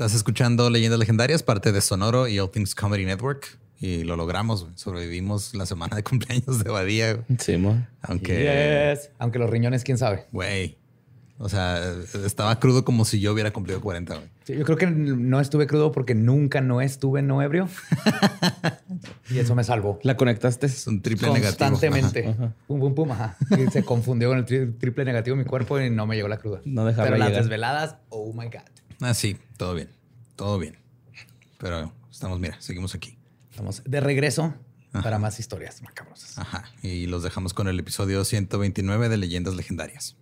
Estás escuchando Leyendas Legendarias, parte de Sonoro y All Things Comedy Network. Y lo logramos, güey. Sobrevivimos la semana de cumpleaños de Badía. Sí, mo. Aunque, Yes. Aunque los riñones, quién sabe. güey. O sea, estaba crudo como si yo hubiera cumplido 40, güey. Sí, yo creo que no estuve crudo porque nunca no estuve no ebrio. y eso me salvó. La conectaste. Es un triple negativo. Constantemente. Pum, pum, pum. Ajá. Y se confundió con el tri- triple negativo en mi cuerpo y no me llegó la cruda. No dejaba Pero las llegar. desveladas, oh my God. Ah, sí, todo bien. Todo bien. Pero estamos, mira, seguimos aquí. Estamos de regreso para más historias macabrosas. Ajá. Y los dejamos con el episodio 129 de Leyendas Legendarias.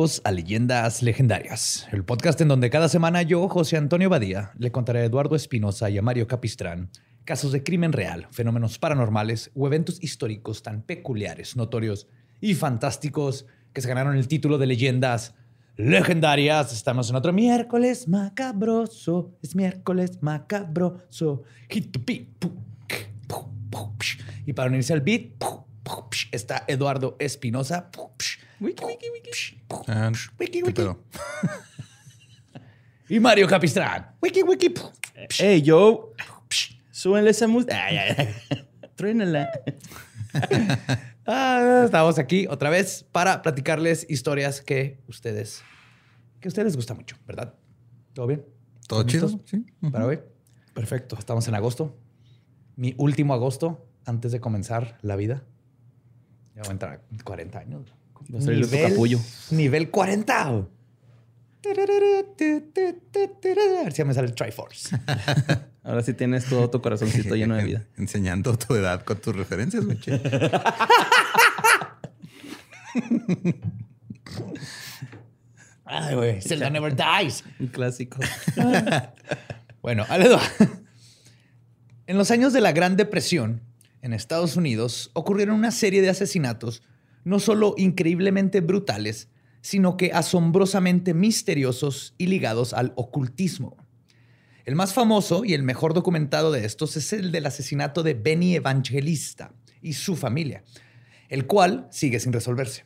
Bienvenidos a Leyendas Legendarias, el podcast en donde cada semana yo, José Antonio Badía, le contaré a Eduardo Espinosa y a Mario Capistrán casos de crimen real, fenómenos paranormales o eventos históricos tan peculiares, notorios y fantásticos que se ganaron el título de Leyendas Legendarias. Estamos en otro miércoles macabroso, es miércoles macabroso. Y para unirse al beat, está Eduardo Espinosa. Wiki, wiki, wiki. Ah, Wiki, ¿qué wiki. pedo? Y Mario Capistrán. Wiki, wiki. Hey, yo. Súbenle esa música. Ay, ay, ay. Truénala. Ah, estamos aquí otra vez para platicarles historias que ustedes, que a ustedes les gusta mucho, ¿verdad? ¿Todo bien? ¿Todo ¿Están chido? listos Sí. Para hoy. Perfecto. Estamos en agosto. Mi último agosto antes de comenzar la vida. Ya voy a entrar a 40 años. Va a salir tu capullo. Nivel 40. A ver si ya me sale el Triforce. Ahora sí tienes todo tu corazoncito lleno de vida. Enseñando tu edad con tus referencias, güey. Ay, güey. Zelda never dies. Un clásico. Bueno, va. En los años de la Gran Depresión, en Estados Unidos, ocurrieron una serie de asesinatos no solo increíblemente brutales, sino que asombrosamente misteriosos y ligados al ocultismo. El más famoso y el mejor documentado de estos es el del asesinato de Benny Evangelista y su familia, el cual sigue sin resolverse.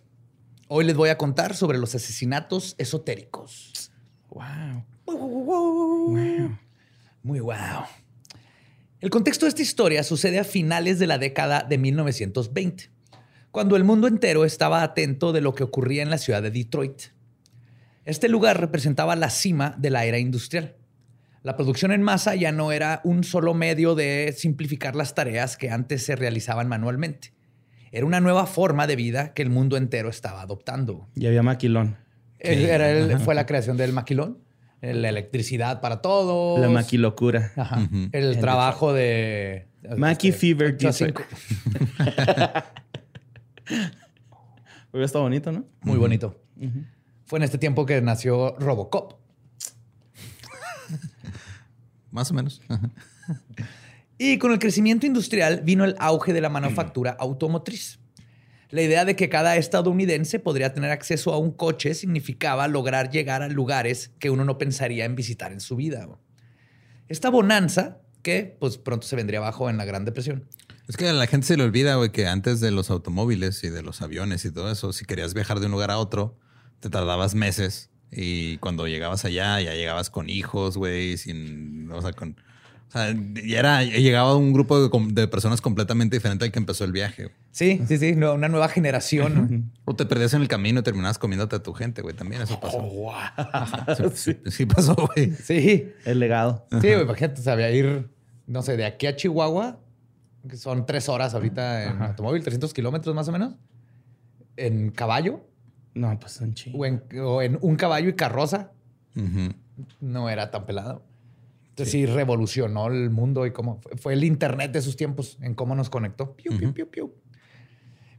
Hoy les voy a contar sobre los asesinatos esotéricos. Wow. Muy wow. El contexto de esta historia sucede a finales de la década de 1920, cuando el mundo entero estaba atento de lo que ocurría en la ciudad de Detroit. Este lugar representaba la cima de la era industrial. La producción en masa ya no era un solo medio de simplificar las tareas que antes se realizaban manualmente. Era una nueva forma de vida que el mundo entero estaba adoptando. Y había maquilón. El- era el- fue la creación del maquilón, la electricidad para todos. La maquilocura. Ajá. El trabajo de. Mackie este, Fever Detroit. Hubiera estado bonito, ¿no? Muy bonito. Fue en este tiempo que nació Robocop. Más o menos. Ajá. Y con el crecimiento industrial vino el auge de la manufactura automotriz. La idea de que cada estadounidense podría tener acceso a un coche significaba lograr llegar a lugares que uno no pensaría en visitar en su vida. Esta bonanza, que pues pronto se vendría abajo en la Gran Depresión. Es que a la gente se le olvida, güey, que antes de los automóviles y de los aviones y todo eso, si querías viajar de un lugar a otro, te tardabas meses. Y cuando llegabas allá, ya llegabas con hijos, güey, sin. O sea, con. O sea, ya era, ya llegaba un grupo de, de personas completamente diferente al que empezó el viaje. güey. Sí, sí, sí, no, una nueva generación. O te perdías en el camino y terminabas comiéndote a tu gente, güey. También eso pasó. Oh, Sí, sí pasó, güey. Sí, El legado. Sí, güey, imagínate, sabía ir, no sé, de aquí a Chihuahua, que son tres horas ahorita en automóvil, 300 kilómetros más o menos, en caballo, No, pues son chingos. o en, o en un caballo y carroza, no era tan pelado. Entonces sí, revolucionó el mundo y cómo fue, fue el internet de sus tiempos en cómo nos conectó. Piu, piu, piu, piu.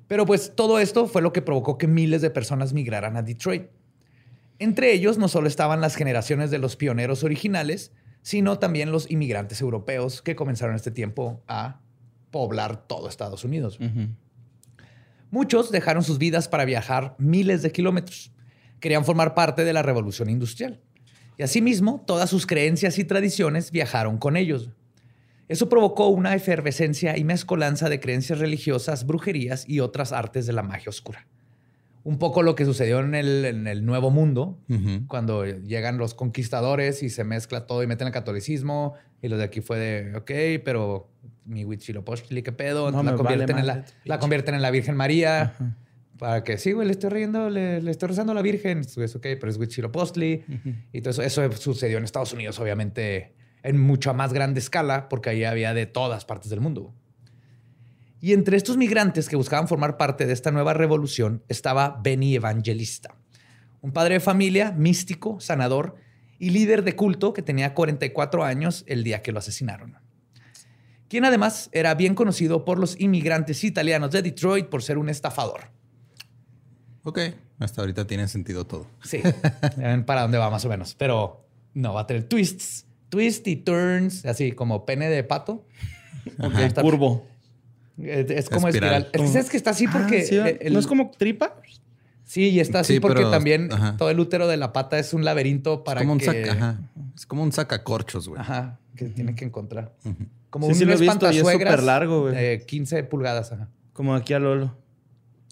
Pero pues todo esto fue lo que provocó que miles de personas migraran a Detroit. Entre ellos no solo estaban las generaciones de los pioneros originales, sino también los inmigrantes europeos que comenzaron en este tiempo a poblar todo Estados Unidos. Muchos dejaron sus vidas para viajar miles de kilómetros. Querían formar parte de la revolución industrial. Y asimismo, todas sus creencias y tradiciones viajaron con ellos. Eso provocó una efervescencia y mezcolanza de creencias religiosas, brujerías y otras artes de la magia oscura. Un poco lo que sucedió en el, Nuevo Mundo, cuando llegan los conquistadores y se mezcla todo y meten el catolicismo. Y lo de aquí fue de, ok, pero mi Huitzilopochtli, ¿qué pedo? la, convierten en la, la, convierten en la Virgen María. Para que sí, güey, le estoy riendo, le, estoy rezando a la Virgen. Es ok, pero es Huitzilopochtli. Y todo eso, eso sucedió en Estados Unidos, obviamente en mucha más grande escala, porque ahí había de todas partes del mundo. Y entre estos migrantes que buscaban formar parte de esta nueva revolución estaba Benny Evangelista, un padre de familia, místico, sanador y líder de culto que tenía 44 años el día que lo asesinaron. Quien además era bien conocido por los inmigrantes italianos de Detroit por ser un estafador. Ok, hasta ahorita tiene sentido todo. Sí, para dónde va más o menos, pero no va a tener twists twist y turns, así como pene de pato. Está, curvo. Es, como espiral. Es, que está así porque. Ah, ¿No es como tripa? Sí, y está así porque también todo el útero de la pata es un laberinto para es como que... Un saca, Es como un sacacorchos, güey. Ajá, que tiene que encontrar. Como un sí lo es súper largo, güey. De 15 pulgadas, ajá. Como aquí a Lolo.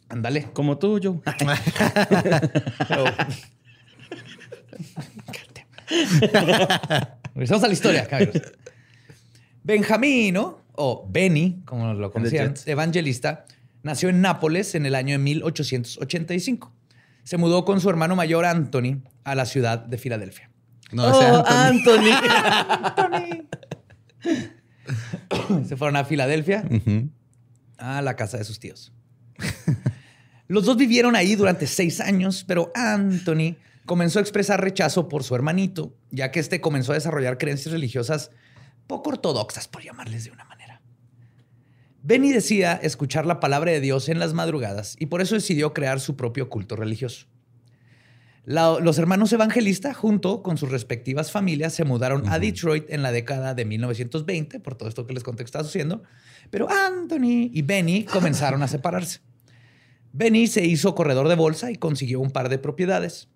Ándale. Como tú, yo. Regresamos a la historia, Benjamino, o Benny, como lo conocían, evangelista, nació en Nápoles en el año de 1885. Se mudó con su hermano mayor Anthony a la ciudad de Filadelfia. No, oh, Anthony. Anthony. Se fueron a Filadelfia, a la casa de sus tíos. Los dos vivieron ahí durante seis años, pero Anthony comenzó a expresar rechazo por su hermanito, ya que este comenzó a desarrollar creencias religiosas poco ortodoxas, por llamarles de una manera. Benny decía escuchar la palabra de Dios en las madrugadas y por eso decidió crear su propio culto religioso. los hermanos evangelistas, junto con sus respectivas familias, se mudaron a Detroit en la década de 1920, por todo esto que les conté que estaba sucediendo, pero Anthony y Benny comenzaron a separarse. Benny se hizo corredor de bolsa y consiguió un par de propiedades.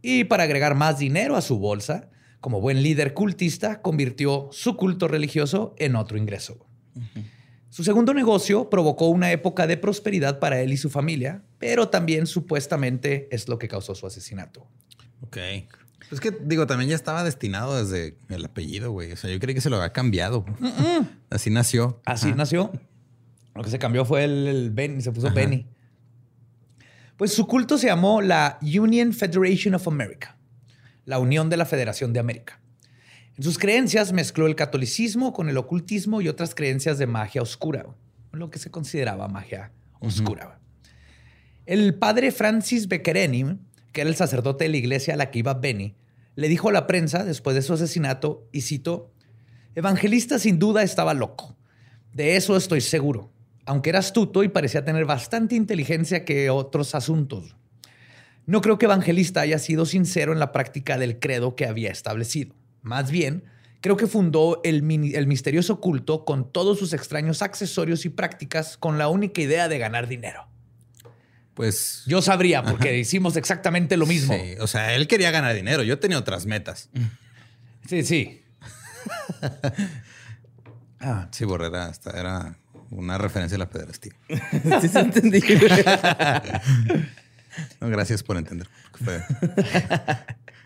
Y para agregar más dinero a su bolsa, como buen líder cultista, convirtió su culto religioso en otro ingreso. Su segundo negocio provocó una época de prosperidad para él y su familia, pero también supuestamente es lo que causó su asesinato. Ok. Es que, digo, también ya estaba destinado desde el apellido, güey. O sea, yo creí que se lo había cambiado. Así nació. Así nació. Lo que se cambió fue el, Ben, se puso Benny. Pues su culto se llamó la Union Federation of America, la Unión de la Federación de América. En sus creencias mezcló el catolicismo con el ocultismo y otras creencias de magia oscura, lo que se consideraba magia oscura. El padre Francis Beckereni, que era el sacerdote de la iglesia a la que iba Benny, le dijo a la prensa después de su asesinato, y cito, Evangelista sin duda estaba loco. De eso estoy seguro aunque era astuto y parecía tener bastante inteligencia que otros asuntos. No creo que Evangelista haya sido sincero en la práctica del credo que había establecido. Más bien, creo que fundó el, misterioso culto con todos sus extraños accesorios y prácticas con la única idea de ganar dinero. Pues. Yo sabría, porque hicimos exactamente lo mismo. Sí, o sea, él quería ganar dinero. Yo tenía otras metas. Sí, sí. ah. Sí, Borrera, era una referencia a la pederastía. sí, se entendí. gracias por entender.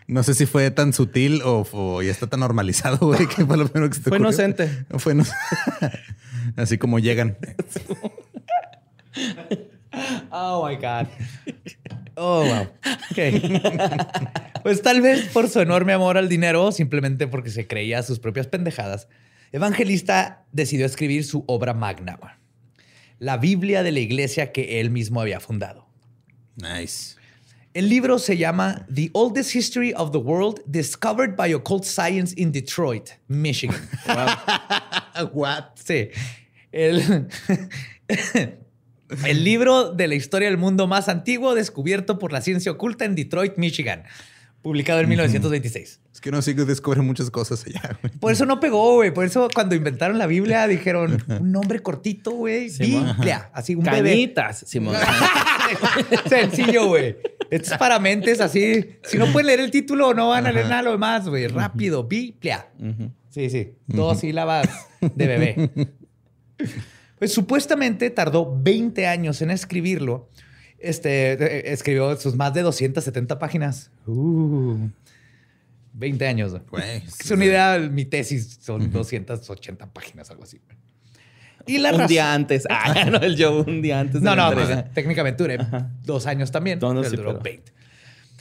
No sé si fue tan sutil o, ya está tan normalizado, güey, que fue lo primero que se te Fue inocente. Fue Así como llegan. Oh my God. Oh, wow. Ok. Pues tal vez por su enorme amor al dinero, simplemente porque se creía sus propias pendejadas, Evangelista decidió escribir su obra magna, la Biblia de la iglesia que él mismo había fundado. Nice. El libro se llama The Oldest History of the World Discovered by Occult Science in Detroit, Michigan. What? Sí. El El libro de la historia del mundo más antiguo descubierto por la ciencia oculta en Detroit, Michigan. Publicado en 1926. Es que no sí que descubren muchas cosas allá, güey. Por eso no pegó, güey. Por eso cuando inventaron la Biblia dijeron un nombre cortito, güey. Biblia. Así un bebé. Canitas, Simón. Sencillo, güey. Es para mentes así. Si no pueden leer el título, no van a leer nada lo demás, güey. Rápido. Biblia. Sí, sí. Dos sílabas de bebé. Pues supuestamente tardó 20 años en escribirlo. Este, eh, escribió sus más de 270 páginas. Uh, 20 años. güey. Güey, Es una idea, mi tesis son 280 páginas, algo así. Y la un razón- día antes. Ah, no, el Joe un día antes. de No, no, pues, técnicamente duré dos años también. No, no, pero sí, duró pero- 20.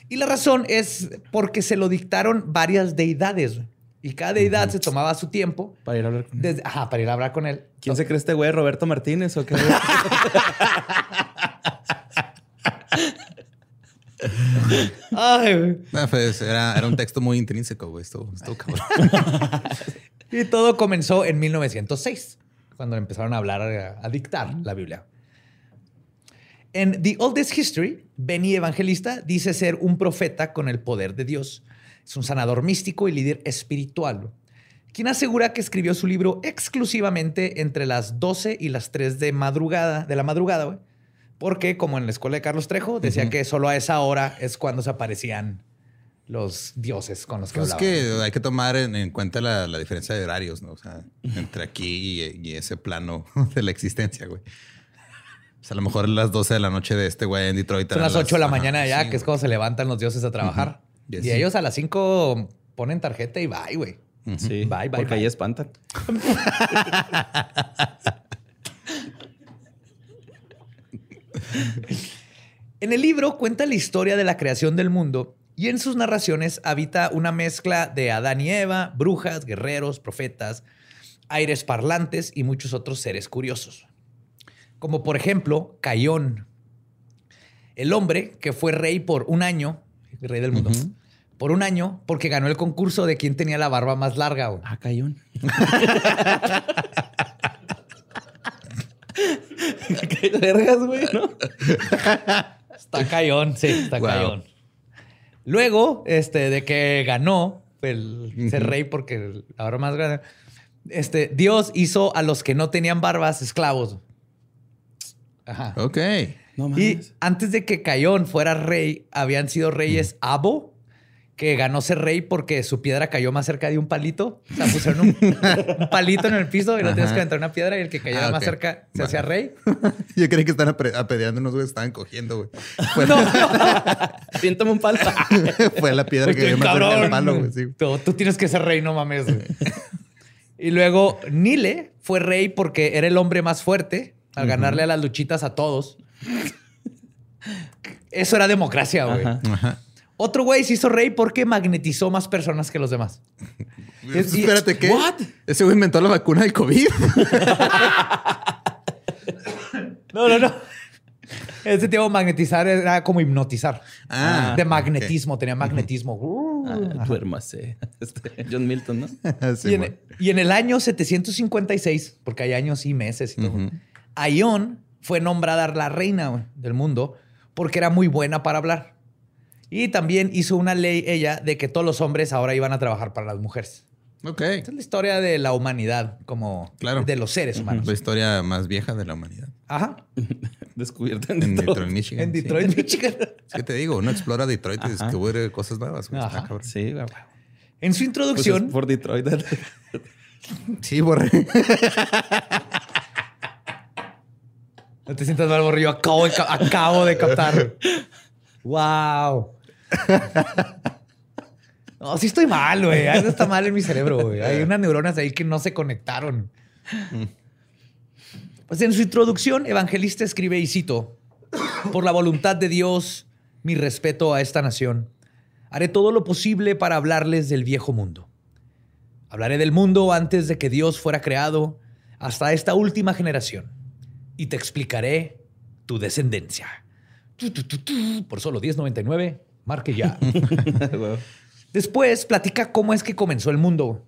Y la razón es porque se lo dictaron varias deidades. Y cada deidad se tomaba su tiempo Para ir a hablar con él. desde, ajá, para ir a hablar con él. ¿Quién se cree este güey? ¿Roberto Martínez o qué? Ay, güey. No, pues, era, era un texto muy intrínseco, güey. Estuvo, estuvo cabrón. Y todo comenzó en 1906, cuando empezaron a hablar, a, a dictar la Biblia. En The Oldest History, Benny Evangelista dice ser un profeta con el poder de Dios. Es un sanador místico y líder espiritual, quien asegura que escribió su libro exclusivamente entre las 12 y las 3 de madrugada, de la madrugada. Porque, como en la escuela de Carlos Trejo, decía que solo a esa hora es cuando se aparecían los dioses con los que Pues es hablaban. que hay que tomar en, en cuenta la, la diferencia de horarios, ¿no? O sea, entre aquí y, y ese plano de la existencia, güey. O sea, a lo mejor las 12 de la noche de este güey en Detroit. Son las 8 de la ajá, mañana ya, sí, que es cuando se levantan los dioses a trabajar. Y ellos a las 5 ponen tarjeta y bye, güey. Sí, Bye, bye, porque bye. ahí espantan. En el libro cuenta la historia de la creación del mundo y en sus narraciones habita una mezcla de Adán y Eva, brujas, guerreros, profetas, aires parlantes y muchos otros seres curiosos. Como por ejemplo, Cayón, el hombre que fue rey por un año, rey del mundo, por un año porque ganó el concurso de quién tenía la barba más larga. güey. Ah, cayón. Qué vergas, güey, ¿no? Está cayón, sí, está Wow. cayón. Luego, este, de que ganó el ser rey porque ahora más grande, este, Dios hizo a los que no tenían barbas esclavos. Ajá. Ok. No Y antes de que Cayón fuera rey, habían sido reyes Abo, que ganó ser rey porque su piedra cayó más cerca de un palito. O sea, pusieron un, un palito en el piso y no tienes Ajá. que aventar una piedra y el que cayera Ah, más cerca se Bueno. hacía rey. Yo creí que están apedreando unos güeyes, estaban cogiendo, güey. Fue, Piéntame un palo. fue la piedra que dio más cerca del palo, güey. Sí. tú, tú tienes que ser rey, no mames. güey. y luego Nile fue rey porque era el hombre más fuerte al ganarle a las luchitas a todos. Eso era democracia, güey. Ajá. Ajá. Otro güey se hizo rey porque magnetizó más personas que los demás. Es- y- Espérate, ¿qué? ¿What? Ese güey inventó la vacuna del COVID. No, no, no. Ese tipo magnetizar era como hipnotizar. Ah, de magnetismo, tenía magnetismo. Uh, Ah, duérmase. Este, John Milton, ¿no? Sí, y, en, güey. y en el año 756, porque hay años y meses y todo. Aion fue nombrada la reina del mundo porque era muy buena para hablar. Y también hizo una ley ella de que todos los hombres ahora iban a trabajar para las mujeres. Ok. Esa es la historia de la humanidad, como Claro. de los seres humanos. La historia más vieja de la humanidad. Ajá. Descubierto en En Detroit. Detroit, Michigan. En sí. Detroit, Michigan. Es que te digo, uno explora Detroit y Ajá. descubre cosas nuevas. Ajá. cabrón. Sí, güey. En su Pues introducción, es por Detroit. Sí, borré. no te sientas mal, borrillo. Acabo de, ca- acabo de captar. wow. No, sí estoy mal, güey. Algo está mal en mi cerebro, güey. Hay unas neuronas ahí que no se conectaron. Pues en su introducción, Evangelista escribe y cito, por la voluntad de Dios, mi respeto a esta nación, haré todo lo posible para hablarles del viejo mundo. Hablaré del mundo antes de que Dios fuera creado hasta esta última generación y te explicaré tu descendencia. Por solo 10.99, marque ya. Después platica cómo es que comenzó el mundo.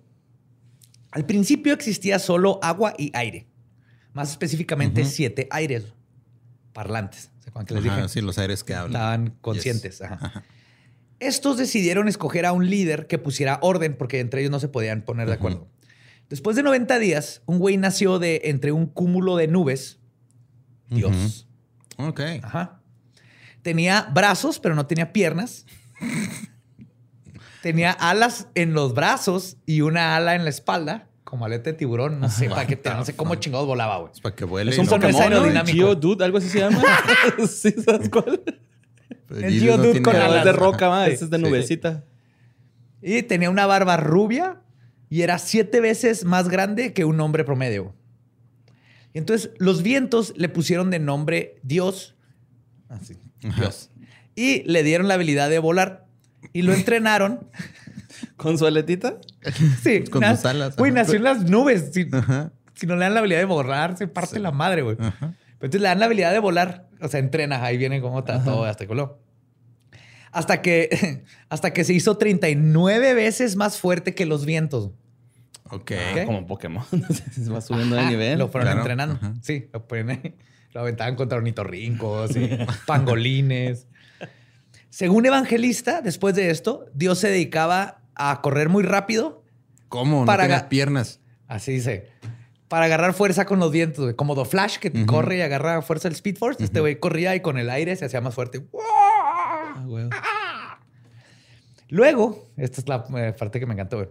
Al principio existía solo agua y aire. Más específicamente, siete aires. parlantes. ¿Se acuerdan que les dije? Sí, los aires que hablan. Estaban conscientes. ajá. Estos decidieron escoger a un líder que pusiera orden porque entre ellos no se podían poner de acuerdo. Después de 90 días, un güey nació de entre un cúmulo de nubes. Dios. Ok. Ajá. Tenía brazos, pero no tenía piernas. tenía alas en los brazos y una ala en la espalda, como aleta de tiburón. No sé, para qué te- no sé cómo chingados volaba, güey. Es para que vuele. Es y un no Pokémon, ¿no? aerodinámico. Geodude, algo así se llama. sí, ¿sabes cuál? Pero el Gilles Geodude tiene con alas. es de roca, va. Sí, Ese es de sí. nubecita. Y tenía una barba rubia y era siete veces más grande que un hombre promedio. Y entonces los vientos le pusieron de nombre Dios. Así, Ajá. Dios. Y le dieron la habilidad de volar. Y lo entrenaron. ¿Con su aletita? Sí, Con sus alas, Güey, nació en las nubes. Si, si no le dan la habilidad de volar, se parte la madre, güey. Pero entonces le dan la habilidad de volar. O sea, entrena. Ahí viene como trató hasta coló. Hasta que, hasta que se hizo 39 veces más fuerte que los vientos. Ok. Ok. Como Pokémon. Se va subiendo de Ajá, nivel. Lo fueron Claro. entrenando. Ajá. Sí, lo ponen ahí. Lo aventaban contra ornitorrincos y pangolines. Según Evangelista, después de esto, Dios se dedicaba a correr muy rápido. ¿Cómo? No Para ga- piernas. Así dice. Para agarrar fuerza con los güey. Como The Flash, que corre y agarra fuerza del Speed Force. Este güey corría y con el aire se hacía más fuerte. Ah, güey. Luego, esta es la eh, parte que me encantó, güey.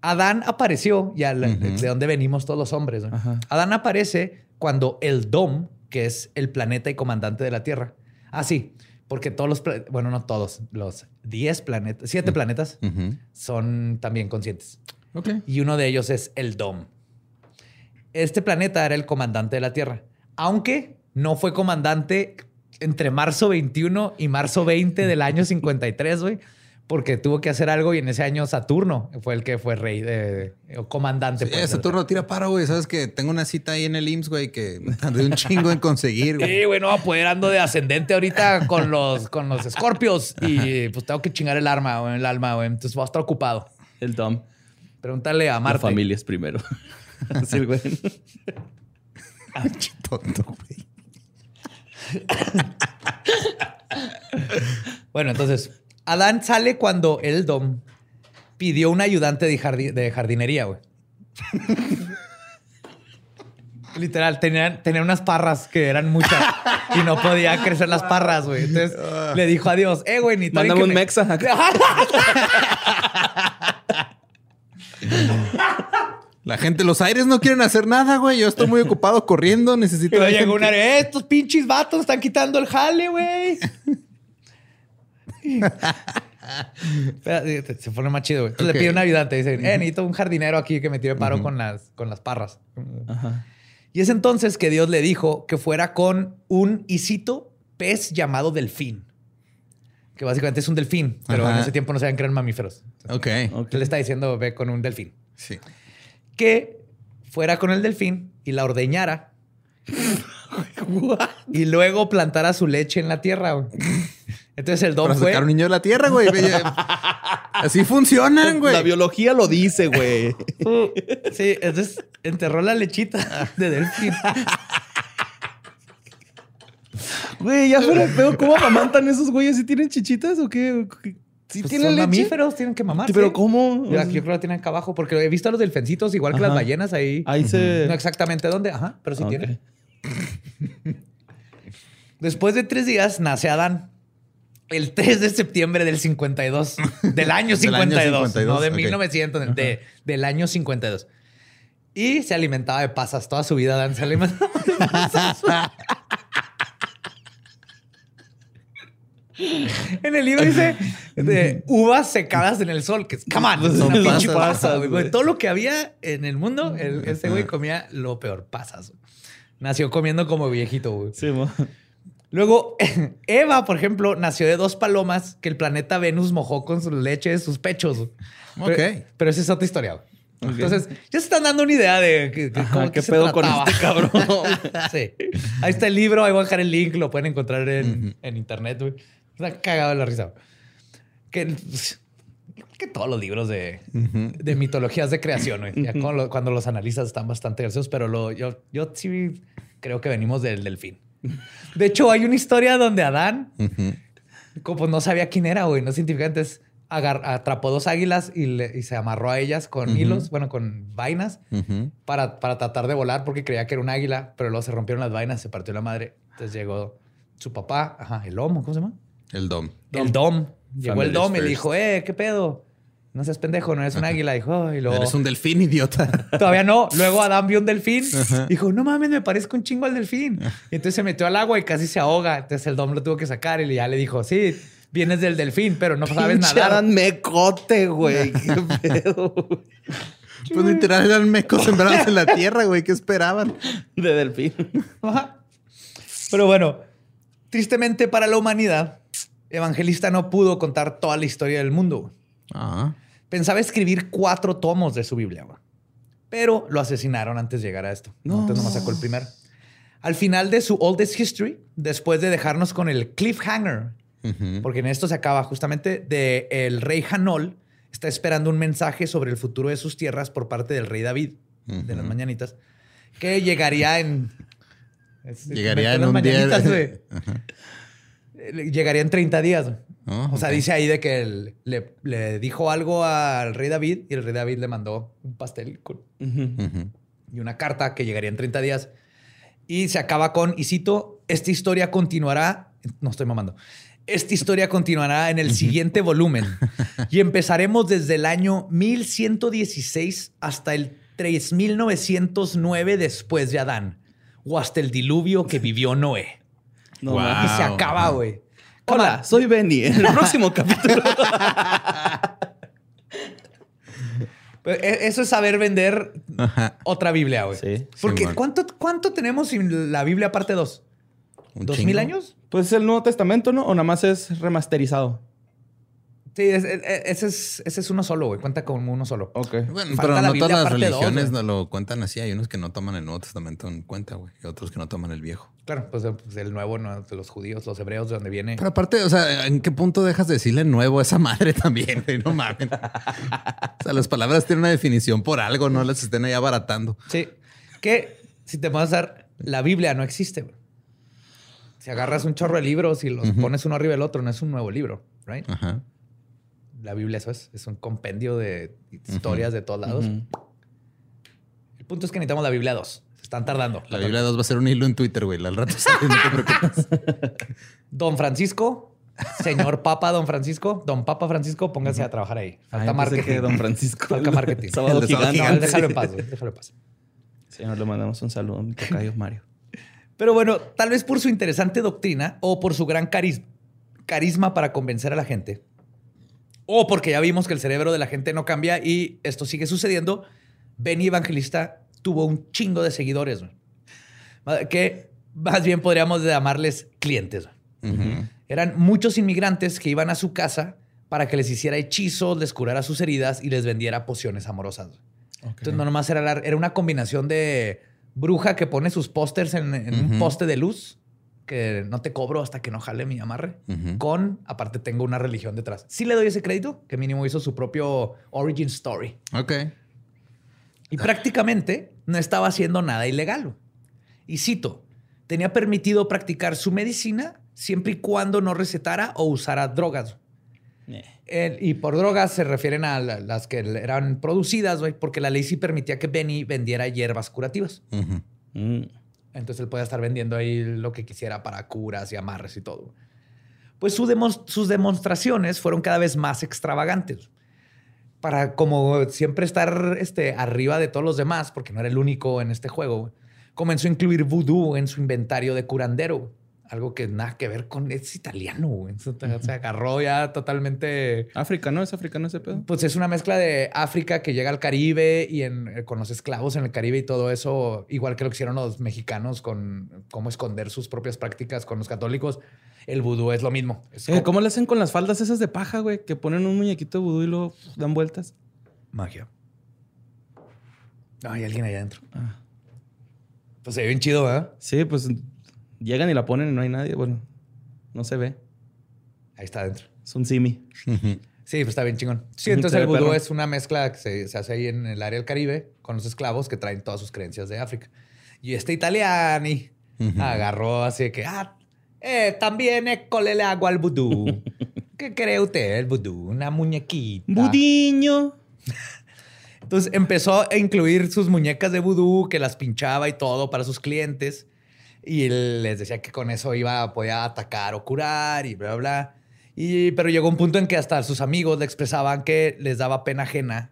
Adán apareció, ya Ujú. de donde venimos todos los hombres. Adán aparece cuando el Dom, que es el planeta y comandante de la Tierra. Ah, sí, porque todos los, bueno, no todos, los 10 planetas, 7 planetas son también conscientes. Ok. Y uno de ellos es el Dom. Este planeta era el comandante de la Tierra, aunque no fue comandante entre marzo 21 y marzo 20 del año 53, güey, porque tuvo que hacer algo y en ese año Saturno fue el que fue rey de, o comandante. Sí, pues, de ese la turno tira paro, güey. Sabes que tengo una cita ahí en el IMSS, güey, que me tardé un chingo en conseguir, güey. Sí, güey, no, apoderando de ascendente ahorita con los, con los escorpios y pues tengo que chingar el arma, güey, el alma, güey. Entonces voy a estar ocupado. El Dom. Pregúntale a La Marte. familia es primero. Así el güey. Qué tonto, güey. Bueno, entonces, Adán sale cuando el Dom pidió un ayudante de, jardi- de jardinería, güey. Literal, tenían, tenía unas parras que eran muchas y no podía crecer las parras, güey. Entonces le dijo a Dios, eh, güey, ni Mándame un mexa. La gente, los aires no quieren hacer nada, güey. Yo estoy muy ocupado corriendo, necesito. A llegó una, que- "Eh, estos pinches vatos están quitando el jale, güey. Se pone más chido, güey. Entonces Ok. Le pide un ayudante. Dice, eh, necesito un jardinero aquí que me tire paro con, las, con las parras. Ajá. Y es entonces que Dios le dijo que fuera con un isito pez llamado delfín. Que básicamente es un delfín, pero Ajá. en ese tiempo no sabían que eran mamíferos. Ok. Ok. Él le está diciendo, ve con un delfín. Sí. Que fuera con el delfín y la ordeñara. y luego plantara su leche en la tierra. güey. Entonces el don Para fue. sacar un niño de la tierra, güey. Así funcionan, güey. La biología lo dice, güey. Sí, entonces enterró la lechita de delfín. Güey, ya fuera pedo. ¿Cómo amamantan esos güeyes? ¿Sí tienen chichitas o qué? ¿Sí Pues tienen son leche? mamíferos, tienen que mamar. Pero ¿cómo? Yo, yo creo que lo tienen acá abajo, porque he visto a los delfencitos igual que las ballenas ahí. Ahí se... No exactamente dónde, ajá, pero sí Ok. tienen. Después de tres días nace Adán. El 3 de septiembre del 52. Del año Del año 52. 52, no de ok. 1900, de- del año 52. Y se alimentaba de pasas. Toda su vida Adán se alimentaba de pasas. En el libro dice de uvas secadas en el sol, que es, come on, Pues son pinche pasas, güey. güey. Todo lo que había en el mundo, el- ese güey comía lo peor, pasas. Nació comiendo como viejito, güey. Sí, mo. Luego, Eva, por ejemplo, nació de dos palomas que el planeta Venus mojó con su leche de sus pechos. güey. Pero, Ok. pero esa es otra historia. Ok. Entonces, ya se están dando una idea de que- que Ajá, cómo ¿qué que se pedo con este cabrón? sí. Ahí está el libro, ahí voy a dejar el link, lo pueden encontrar en, en internet, güey. Está cagado de la risa. Que, que todos los libros de, de mitologías de creación, güey. Ya cuando, lo- cuando los analizas están bastante graciosos, pero lo, yo, yo sí creo que venimos del delfín. De hecho, hay una historia donde Adán, como pues, no sabía quién era, güey, no científica, agar- atrapó dos águilas y, le- y se amarró a ellas con hilos, bueno, con vainas, para, para tratar de volar porque creía que era un águila, pero luego se rompieron las vainas, se partió la madre. Entonces llegó su papá, ajá, el lomo, ¿cómo se llama? El Dom. El Dom. Llegó el Dom y le dijo, eh, ¿qué pedo? No seas pendejo, no eres un águila. Dijo, y luego... Eres un delfín, idiota. Todavía no. Luego Adán vio un delfín. Ajá. Dijo, no mames, me parezco un chingo al delfín. Y entonces se metió al agua y casi se ahoga. Entonces el Dom lo tuvo que sacar y ya le dijo, sí, vienes del delfín, pero no sabes Pinche nadar. Adán mecote, güey. Qué pedo. Pues literal eran mecos sembrados en la tierra, güey. ¿Qué esperaban? De delfín. Ajá. Pero bueno, tristemente para la humanidad, Evangelista no pudo contar toda la historia del mundo. güey. Pensaba escribir cuatro tomos de su Biblia, pero lo asesinaron antes de llegar a esto. No. Entonces nomás sacó el primero. Al final de su Oldest History, después de dejarnos con el cliffhanger, porque en esto se acaba justamente de el rey Hanol está esperando un mensaje sobre el futuro de sus tierras por parte del rey David de las mañanitas que llegaría en es- Llegaría en un día. Eh, Llegaría en 30 días. Oh, O sea, dice ahí de que él le, le dijo algo al rey David y el rey David le mandó un pastel con- y una carta que llegaría en 30 días. Y se acaba con, y cito, esta historia continuará, no estoy mamando, esta historia continuará en el siguiente volumen y empezaremos desde el año 1116 hasta el 3909 después de Adán o hasta el diluvio que vivió Noé. No, Wow. Y se acaba, güey. Hola, soy Benny. En el próximo capítulo. E- Eso es saber vender Ajá. otra Biblia, güey. Sí. Porque. ¿cuánto, ¿cuánto tenemos sin la Biblia parte 2? Un ¿Dos chingo. mil años? Pues es el Nuevo Testamento, ¿no? O nada más es remasterizado. Sí, es- es- ese es, ese es uno solo, güey. Cuenta como uno solo. Ok. Bueno, Falta pero no todas las dos, religiones no lo cuentan así. Hay unos que no toman el Nuevo Testamento en cuenta, güey. Y otros que no toman el viejo. Claro, pues, pues el nuevo no, de los judíos, los hebreos, de donde viene. Pero aparte, o sea, ¿en qué punto dejas de decirle nuevo a esa madre también? güey? No mames. O sea, las palabras tienen una definición por algo, no las estén ahí abaratando. Sí. Que si te vas a dar, la Biblia no existe, güey. Si agarras un chorro de libros y los pones uno arriba del otro, no es un nuevo libro, right? Ajá. La Biblia eso es, es un compendio de historias de todos lados. El punto es que necesitamos la Biblia 2. Se están tardando. La Biblia 2 va a ser un hilo en Twitter, güey. Al rato sale, no te preocupes. Don Francisco, señor Papa Don Francisco, Don Papa Francisco, pónganse a trabajar ahí. Falta Ay, marketing. que Don Francisco. Falta marketing. Sábado El de Sábado gigante. No, Gigante. déjalo en paz, güey, déjalo en paz. Señor, le mandamos un saludo a mi tocayo Mario. Pero bueno, tal vez por su interesante doctrina o por su gran caris- carisma para convencer a la gente, o porque ya vimos que el cerebro de la gente no cambia y esto sigue sucediendo, Benny Evangelista tuvo un chingo de seguidores, que más bien podríamos llamarles clientes. Eran muchos inmigrantes que iban a su casa para que les hiciera hechizos, les curara sus heridas y les vendiera pociones amorosas. Entonces no nomás era, la- era una combinación de bruja que pone sus pósters en, en un poste de luz que no te cobro hasta que no jale mi amarre. Con, aparte tengo una religión detrás. Sí le doy ese crédito, que mínimo hizo su propio origin story. Ok. Y prácticamente no estaba haciendo nada ilegal. Y cito, tenía permitido practicar su medicina siempre y cuando no recetara o usara drogas. Eh. El- y por drogas se refieren a la- las que eran producidas, güey, porque la ley sí permitía que Benny vendiera hierbas curativas. Mm. Entonces él podía estar vendiendo ahí lo que quisiera para curas y amarres y todo. Pues sus demostraciones fueron cada vez más extravagantes. Para como siempre estar este, arriba de todos los demás, porque no era el único en este juego, comenzó a incluir vudú en su inventario de curandero. Algo que nada que ver con... Es italiano, güey. Eso te- Se agarró ya totalmente... África, ¿no? ¿Es africano ese pedo? Pues es una mezcla de África que llega al Caribe y en- eh, con los esclavos en el Caribe y todo eso, igual que lo que hicieron los mexicanos con cómo esconder sus propias prácticas con los católicos. El vudú es lo mismo. Es Eh, como- ¿Cómo le hacen con las faldas esas de paja, güey? Que ponen un muñequito de vudú y lo dan vueltas. magia. No, hay alguien allá adentro. Ah. Pues se ve bien chido, ¿verdad? Sí, pues llegan y la ponen y no hay nadie. Bueno, no se ve. Ahí está adentro. Es un simi. Sí, pues está bien chingón. Sí, entonces el vudú es una mezcla que se, se hace ahí en el área del Caribe con los esclavos que traen todas sus creencias de África. Y este italiani agarró así de que, ah, eh, también école agua al vudú. ¿Qué cree usted, el vudú? Una muñequita. Budiño. Entonces empezó a incluir sus muñecas de vudú, que las pinchaba y todo para sus clientes. Y él les decía que con eso iba, podía atacar o curar y bla, bla. Y, pero llegó un punto en que hasta sus amigos le expresaban que les daba pena ajena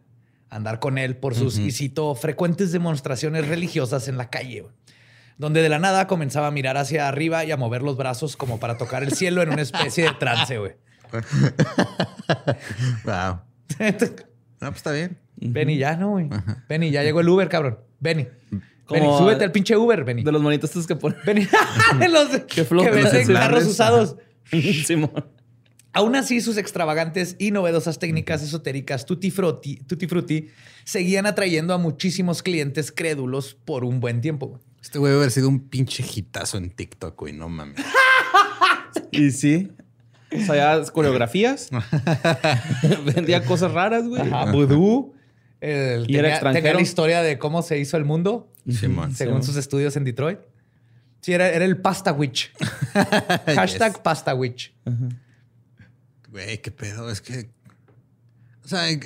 andar con él por sus, y cito, frecuentes demostraciones religiosas en la calle, donde de la nada comenzaba a mirar hacia arriba y a mover los brazos como para tocar el cielo en una especie de trance, güey. wow. No, pues está bien. Benny, ya no, güey. Benny, ya llegó el Uber, cabrón. Benny. Como Benny, súbete al pinche Uber, Benny. De los monitos estos que ponen. Benny. De los Que que venden carros usados. Simón. Aún así, sus extravagantes y novedosas técnicas esotéricas tutti frutti, tutti frutti seguían atrayendo a muchísimos clientes crédulos por un buen tiempo. Este güey debe haber sido un pinche hitazo en TikTok, güey. No mames. Y sí. O sea, ya coreografías. Vendía cosas raras, güey. Ajá, vudú. El- Y era extranjero. tenía la historia de cómo se hizo el mundo, Simón. según sus estudios en Detroit. Sí, era, era el Pasta Witch. Hashtag Pasta Witch. Güey, qué pedo. Es que. O sea, en-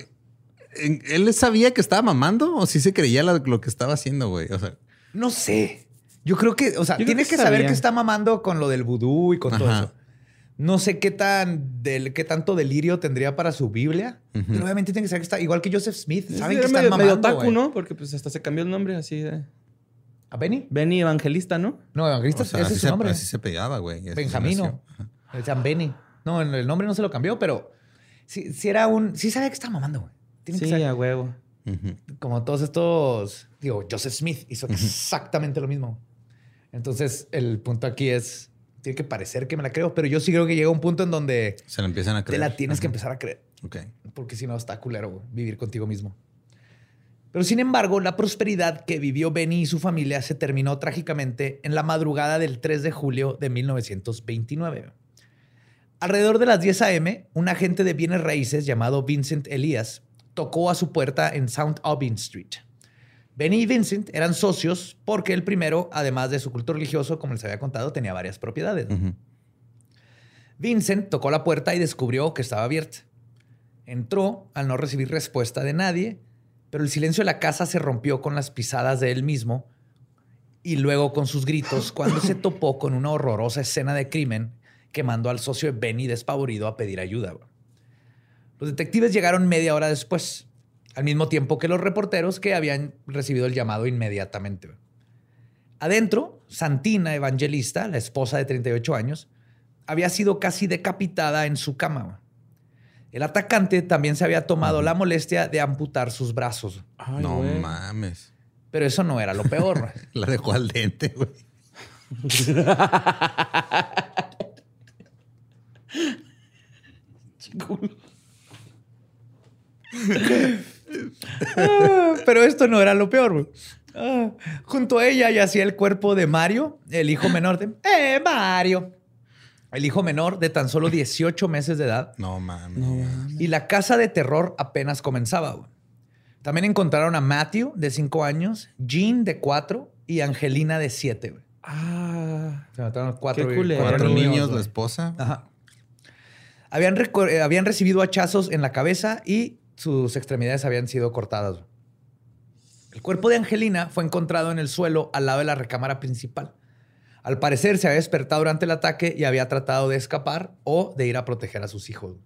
en- ¿él sabía que estaba mamando o sí se creía la- lo que estaba haciendo, güey? O sea, No sé. Yo creo que, o sea, Yo creo tienes que que, saber que está mamando con lo del vudú y con todo eso. No sé qué tan del qué tanto delirio tendría para su Biblia, pero obviamente tiene que saber que está igual que Joseph Smith. Saben que medio, mamando, medio otaku, güey. ¿no? Porque pues hasta se cambió el nombre así de... ¿A Benny? Benny Evangelista, ¿no? No, Evangelista, o sea, ese es su se, nombre. así se pegaba, güey. Benjamino. Le decían Benny. No, el nombre no se lo cambió, pero sí, sí era un. Sí sabía que estaba mamando, güey. Tiene que Sí, ser a huevo. Como todos estos. Digo, Joseph Smith hizo exactamente lo mismo. Entonces, el punto aquí es. Tiene que parecer que me la creo, pero yo sí creo que llega un punto en donde Se la empiezan a te creer. la tienes que empezar a creer. Ok. Porque si no, está culero güey, vivir contigo mismo. Pero sin embargo, la prosperidad que vivió Benny y su familia se terminó trágicamente en la madrugada del 3 de julio de 1929. Alrededor de las 10 a.m., un agente de bienes raíces llamado Vincent Elias tocó a su puerta en South Aubin Street. Benny y Vincent eran socios porque el primero, además de su culto religioso, como les había contado, tenía varias propiedades. Vincent tocó la puerta y descubrió que estaba abierta. Entró al no recibir respuesta de nadie, pero el silencio de la casa se rompió con las pisadas de él mismo y luego con sus gritos cuando se topó con una horrorosa escena de crimen que mandó al socio de Benny despavorido a pedir ayuda. Los detectives llegaron media hora después, al mismo tiempo que los reporteros que habían recibido el llamado inmediatamente. Adentro, Santina Evangelista, la esposa de 38 años, había sido casi decapitada en su cama. El atacante también se había tomado la molestia de amputar sus brazos, Ay, no mames. pero eso no era lo peor. La dejó al dente, güey. Ah, Pero esto no era lo peor. güey. Ah, junto a ella yacía el cuerpo de Mario, el hijo menor de... ¡Eh, Mario! El hijo menor de tan solo 18 meses de edad. No mames. Y la casa de terror apenas comenzaba. También encontraron a Matthew, de 5 años, Jean, de 4 y Angelina, de 7. güey. Ah. Se mataron cuatro, Qué culero. Cuatro niños, la esposa. Ajá. Habían, eh, habían recibido hachazos en la cabeza y sus extremidades habían sido cortadas. El cuerpo de Angelina fue encontrado en el suelo al lado de la recámara principal. Al parecer se había despertado durante el ataque y había tratado de escapar o de ir a proteger a sus hijos.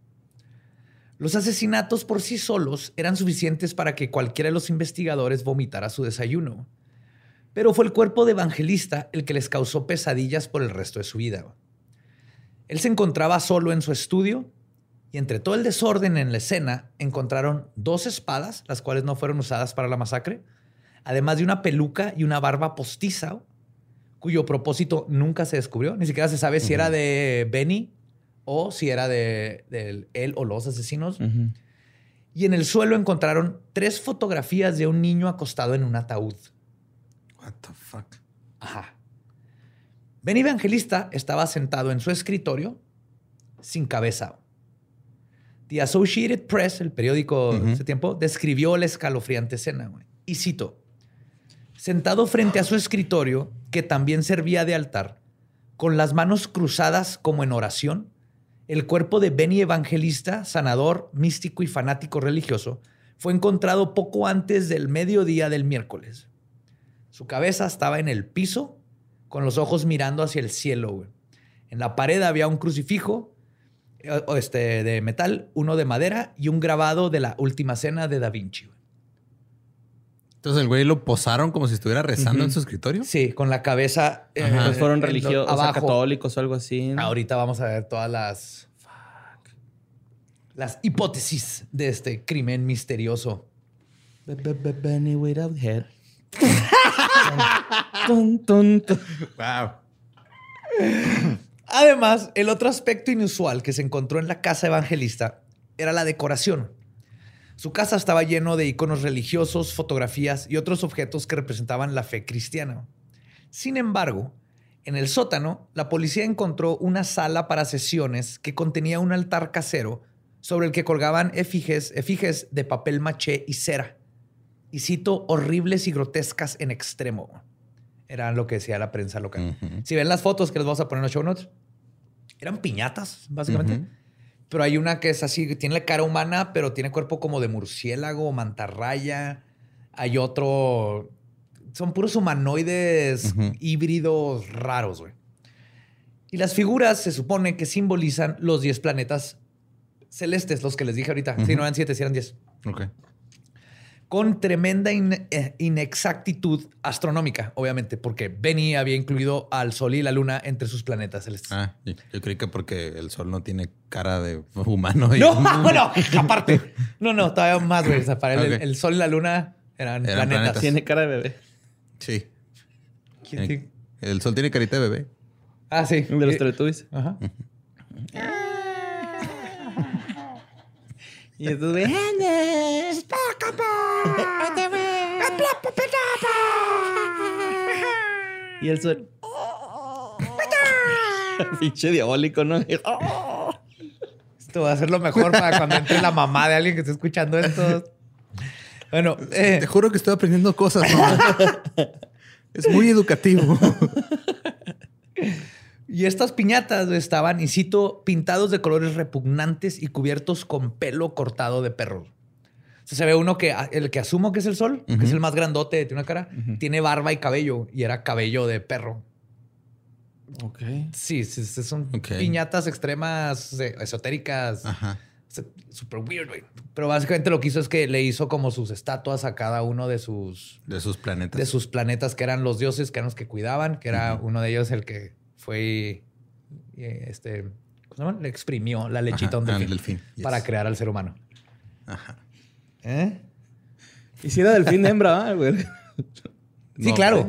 Los asesinatos por sí solos eran suficientes para que cualquiera de los investigadores vomitara su desayuno. Pero fue el cuerpo de Evangelista el que les causó pesadillas por el resto de su vida. Él se encontraba solo en su estudio y entre todo el desorden en la escena encontraron dos espadas, las cuales no fueron usadas para la masacre, además de una peluca y una barba postiza, cuyo propósito nunca se descubrió. Ni siquiera se sabe si era de Benny o si era de, de él o los asesinos. Y en el suelo encontraron tres fotografías de un niño acostado en un ataúd. What the fuck. Ajá. Benny Evangelista estaba sentado en su escritorio sin cabeza. The Associated Press, el periódico de ese tiempo, describió la escalofriante escena. güey. Y cito: Sentado frente a su escritorio, que también servía de altar, con las manos cruzadas como en oración, el cuerpo de Benny Evangelista, sanador, místico y fanático religioso, fue encontrado poco antes del mediodía del miércoles. Su cabeza estaba en el piso, con los ojos mirando hacia el cielo. En la pared había un crucifijo este, de metal, uno de madera y un grabado de la última cena de Da Vinci. Entonces el güey lo posaron como si estuviera rezando en su escritorio. Sí, con la cabeza. Eh, fueron religiosos, católicos o algo así. Ahorita vamos a ver todas las. Las hipótesis de este crimen misterioso. Benny without head. wow. Además, el otro aspecto inusual que se encontró en la casa evangelista era la decoración. Su casa estaba lleno de iconos religiosos, fotografías y otros objetos que representaban la fe cristiana. Sin embargo, en el sótano, la policía encontró una sala para sesiones que contenía un altar casero sobre el que colgaban efigies, de papel maché y cera. Y cito, horribles y grotescas en extremo. Era lo que decía la prensa local. Si ven las fotos que les vamos a poner en los show notes, eran piñatas, básicamente. Pero hay una que es así, tiene la cara humana, pero tiene cuerpo como de murciélago, mantarraya. Hay otro. Son puros humanoides híbridos raros, güey. Y las figuras se supone que simbolizan los 10 planetas celestes, los que les dije ahorita. Si no eran 7, si eran 10. Ok con tremenda eh, inexactitud astronómica, obviamente, porque Benny había incluido al Sol y la Luna entre sus planetas celestes. Ah, yo creí que porque el Sol no tiene cara de humano. No, bueno, aparte. No, no, todavía más, güey. para el, Sol y la Luna eran, planetas. Tiene cara de bebé. Sí. el, Sol tiene carita de bebé. Ah, sí. De los Teletubbies. Ajá. Y entonces, y el sol. Pinche diabólico, ¿no? Esto va a ser lo mejor para cuando entre la mamá de alguien que esté escuchando esto. Bueno, te juro que estoy aprendiendo cosas. es muy educativo. Y estas piñatas estaban, y cito, pintados de colores repugnantes y cubiertos con pelo cortado de perro. se ve uno que, el que asumo que es el sol, que es el más grandote, tiene una cara, tiene barba y cabello, y era cabello de perro. Ok. Sí, son piñatas extremas, eh, esotéricas. Ajá. Super weird, güey. Pero básicamente lo que hizo es que le hizo como sus estatuas a cada uno de sus... De sus planetas. De sus planetas, que eran los dioses, que eran los que cuidaban, que era uno de ellos el que fue, este, ¿cómo se llama? Le exprimió la lechita a un delfín, para crear al ser humano. Ajá. ¿Eh? Y si era delfín de hembra, güey. Sí, claro.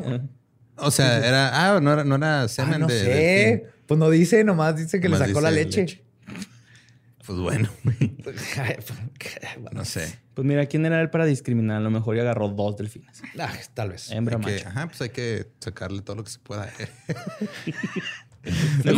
O sea, era, ah, no era, no era semen ah, no de. Sé. Pues no dice, nomás dice que le sacó la leche. Pues bueno. no sé. Pues mira, ¿quién era él para discriminar? A lo mejor ya agarró dos delfines. Ah, tal vez. Hembra macho. Ajá, pues hay que sacarle todo lo que se pueda.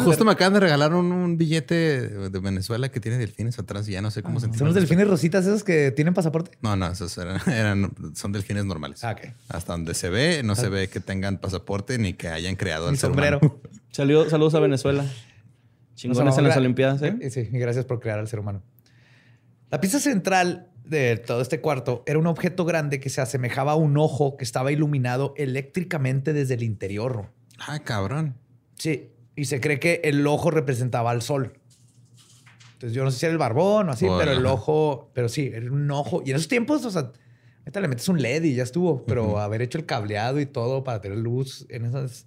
Justo me acaban de regalar un, billete de Venezuela que tiene delfines atrás y ya no sé cómo se entiende. ¿Son los delfines rositas esos que tienen pasaporte? No, no, esos eran, son delfines normales. Ah, Hasta donde se ve, no se ah. ve que tengan pasaporte ni que hayan creado el sombrero. saludos a Venezuela. Chingones en las Olimpiadas, ¿eh? Sí, y gracias por crear al ser humano. La pieza central de todo este cuarto era un objeto grande que se asemejaba a un ojo que estaba iluminado eléctricamente desde el interior. Ah, cabrón. Sí, y se cree que el ojo representaba al sol. Entonces yo no sé si era el barbón o así, pero el ojo, pero sí, era un ojo. Y en esos tiempos, o sea, le metes un LED y ya estuvo, pero haber hecho el cableado y todo para tener luz en esas...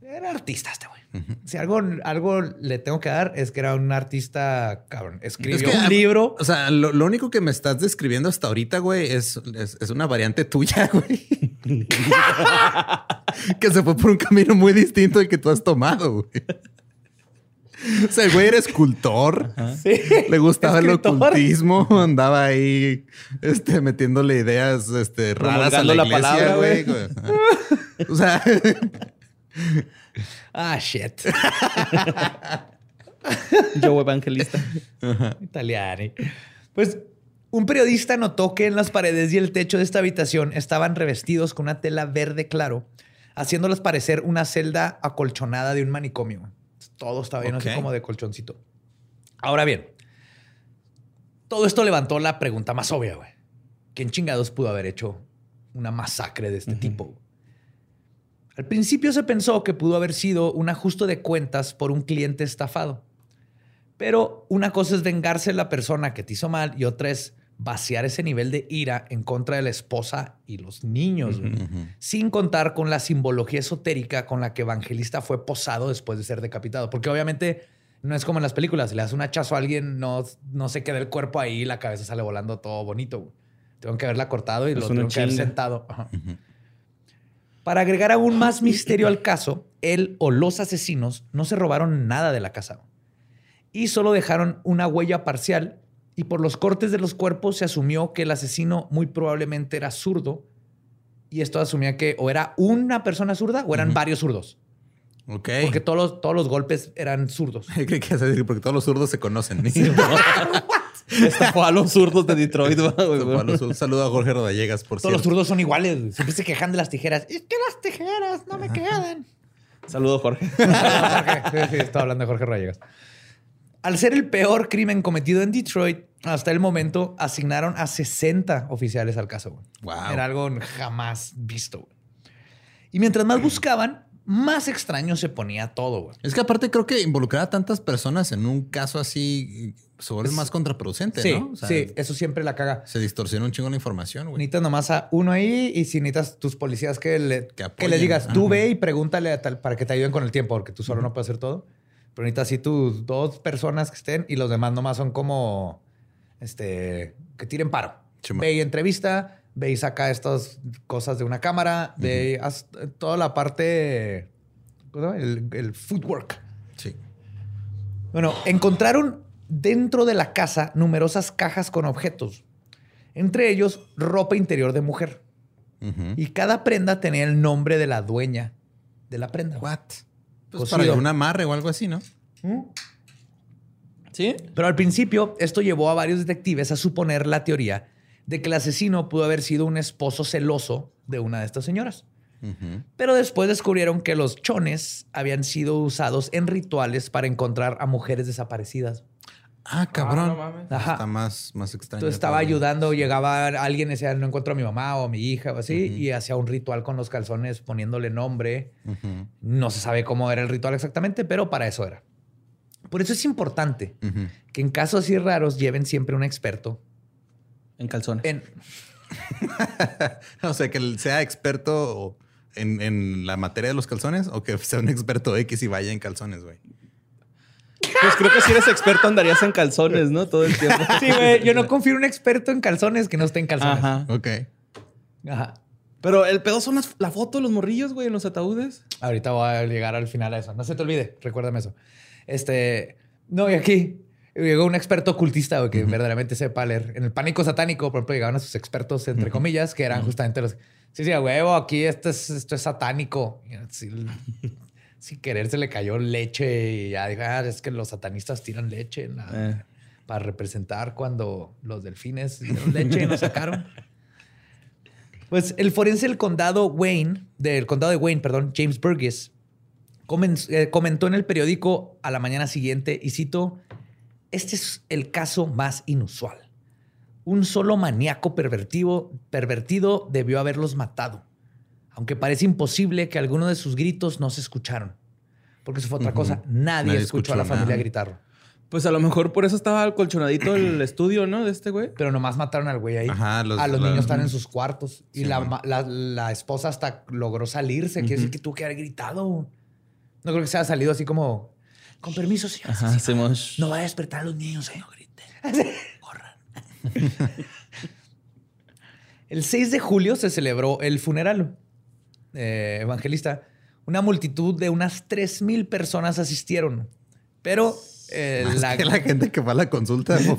Era artista este güey. Si algo, algo le tengo que dar es que era un artista, cabrón. Escribió un libro. O sea, lo, único que me estás describiendo hasta ahorita, güey, es, es, una variante tuya, güey. que se fue por un camino muy distinto al que tú has tomado, güey. O sea, el güey era escultor. Sí. Le gustaba el ocultismo. Andaba ahí este, metiéndole ideas este, raras a la, iglesia, palabra, güey. O sea... Ah, shit. Yo evangelista. Italiani. Pues Un periodista notó que en las paredes y el techo de esta habitación estaban revestidos con una tela verde claro, haciéndolas parecer una celda acolchonada de un manicomio. Todo estaba lleno así como de colchoncito. Ahora bien, todo esto levantó la pregunta más obvia, güey. ¿Quién chingados pudo haber hecho una masacre de este tipo? Al principio se pensó que pudo haber sido un ajuste de cuentas por un cliente estafado. Pero una cosa es vengarse de la persona que te hizo mal y otra es vaciar ese nivel de ira en contra de la esposa y los niños, sin contar con la simbología esotérica con la que Evangelista fue posado después de ser decapitado. Porque obviamente no es como en las películas, si le das un hachazo a alguien, no, no se queda el cuerpo ahí y la cabeza sale volando todo bonito. Tengo que haberla cortado y Es lo tengo que haber sentado. Ajá. Para agregar aún más misterio al caso, él o los asesinos no se robaron nada de la casa y solo dejaron una huella parcial y por los cortes de los cuerpos se asumió que el asesino muy probablemente era zurdo y esto asumía que o era una persona zurda o eran varios zurdos, Ok. porque todos los, todos los golpes eran zurdos. Ibas a decir, porque todos los zurdos se conocen. Estafó a los zurdos de Detroit. Un saludo a Jorge Rodallegas, por Todos los zurdos son iguales. Siempre se quejan de las tijeras. Es que las tijeras no me quedan. Saludos, Jorge. Jorge. Sí, sí, estaba hablando de Jorge Rayegas. Al ser el peor crimen cometido en Detroit, hasta el momento asignaron a 60 oficiales al caso. Wow. Era algo jamás visto. Y mientras más buscaban, más extraño se ponía todo. güey. Es que aparte creo que involucrar a tantas personas en un caso así se vuelve más contraproducente, Sí, ¿no? O sea, sí, eso siempre la caga. Se distorsiona un chingo la información, güey. Necesitas nomás a uno ahí y si necesitas tus policías que, le, Que les digas, tú Ajá. ve y pregúntale a tal, para que te ayuden con el tiempo, porque tú solo no puedes hacer todo. Pero necesitas así tus dos personas que estén y los demás nomás son como, este, que tiren paro. Ve y entrevista, ve y saca estas cosas de una cámara, haz toda la parte, el, el footwork. Sí. Bueno, encontraron dentro de la casa numerosas cajas con objetos, entre ellos ropa interior de mujer. Y cada prenda tenía el nombre de la dueña de la prenda. What? Pues Cocido. para un amarre o algo así, ¿no? ¿Mm? ¿Sí? Pero al principio, esto llevó a varios detectives a suponer la teoría de que el asesino pudo haber sido un esposo celoso de una de estas señoras. Pero después descubrieron que los chones habían sido usados en rituales para encontrar a mujeres desaparecidas. Ah, cabrón. no mames. Ajá. Está más, más extraño. Entonces estaba todavía. ayudando, llegaba alguien y decía, no encuentro a mi mamá o a mi hija o así, y hacía un ritual con los calzones poniéndole nombre. No se sabe cómo era el ritual exactamente, pero para eso era. Por eso es importante que en casos así raros lleven siempre un experto En calzones. en... O sea, que él sea experto en, en la materia de los calzones o que sea un experto X y vaya en calzones, güey. Pues creo que si eres experto andarías en calzones, ¿no? Todo el tiempo. Sí, güey, yo no confío en un experto en calzones que no esté en calzones. Ajá. Ok. Ajá. Pero el pedo son las- la foto de los morrillos, güey, en los ataúdes. Ahorita voy a llegar al final a eso. No se te olvide, recuérdame eso. Este, no, y aquí llegó un experto ocultista que verdaderamente sepa leer. En el pánico satánico, por ejemplo, llegaban a sus expertos, entre comillas, que eran justamente los. Sí, sí, a huevo, aquí esto es, esto es satánico. Sin querer se le cayó leche y ya dijo, ah, es que los satanistas tiran leche en la- Eh. para representar cuando los delfines dieron leche y nos sacaron. Pues el forense del condado Wayne, del condado de Wayne, perdón, James Burgess, eh, comentó en el periódico a la mañana siguiente, y cito, este es el caso más inusual. Un solo maníaco pervertido, pervertido debió haberlos matado, aunque parece imposible que alguno de sus gritos no se escucharon. Porque eso fue otra cosa. Nadie, Nadie escuchó, escuchó a la nada. familia gritar. Pues a lo mejor por eso estaba colchonadito el estudio, ¿no? De este güey. Pero nomás mataron al güey ahí. Ajá, los- a los la- niños están en sus cuartos. Y la, esposa hasta logró salirse. Quiere decir que tuvo que haber gritado. No creo que se haya salido así como... Con permiso, señor. Ajá, asesino. hacemos... No vaya a despertar a los niños, eh. No griten. Corran. el 6 de julio se celebró el funeral eh, evangelista. Una multitud de unas 3,000 personas asistieron. Pero eh, Más la, que la gente que va a la consulta. ¿no?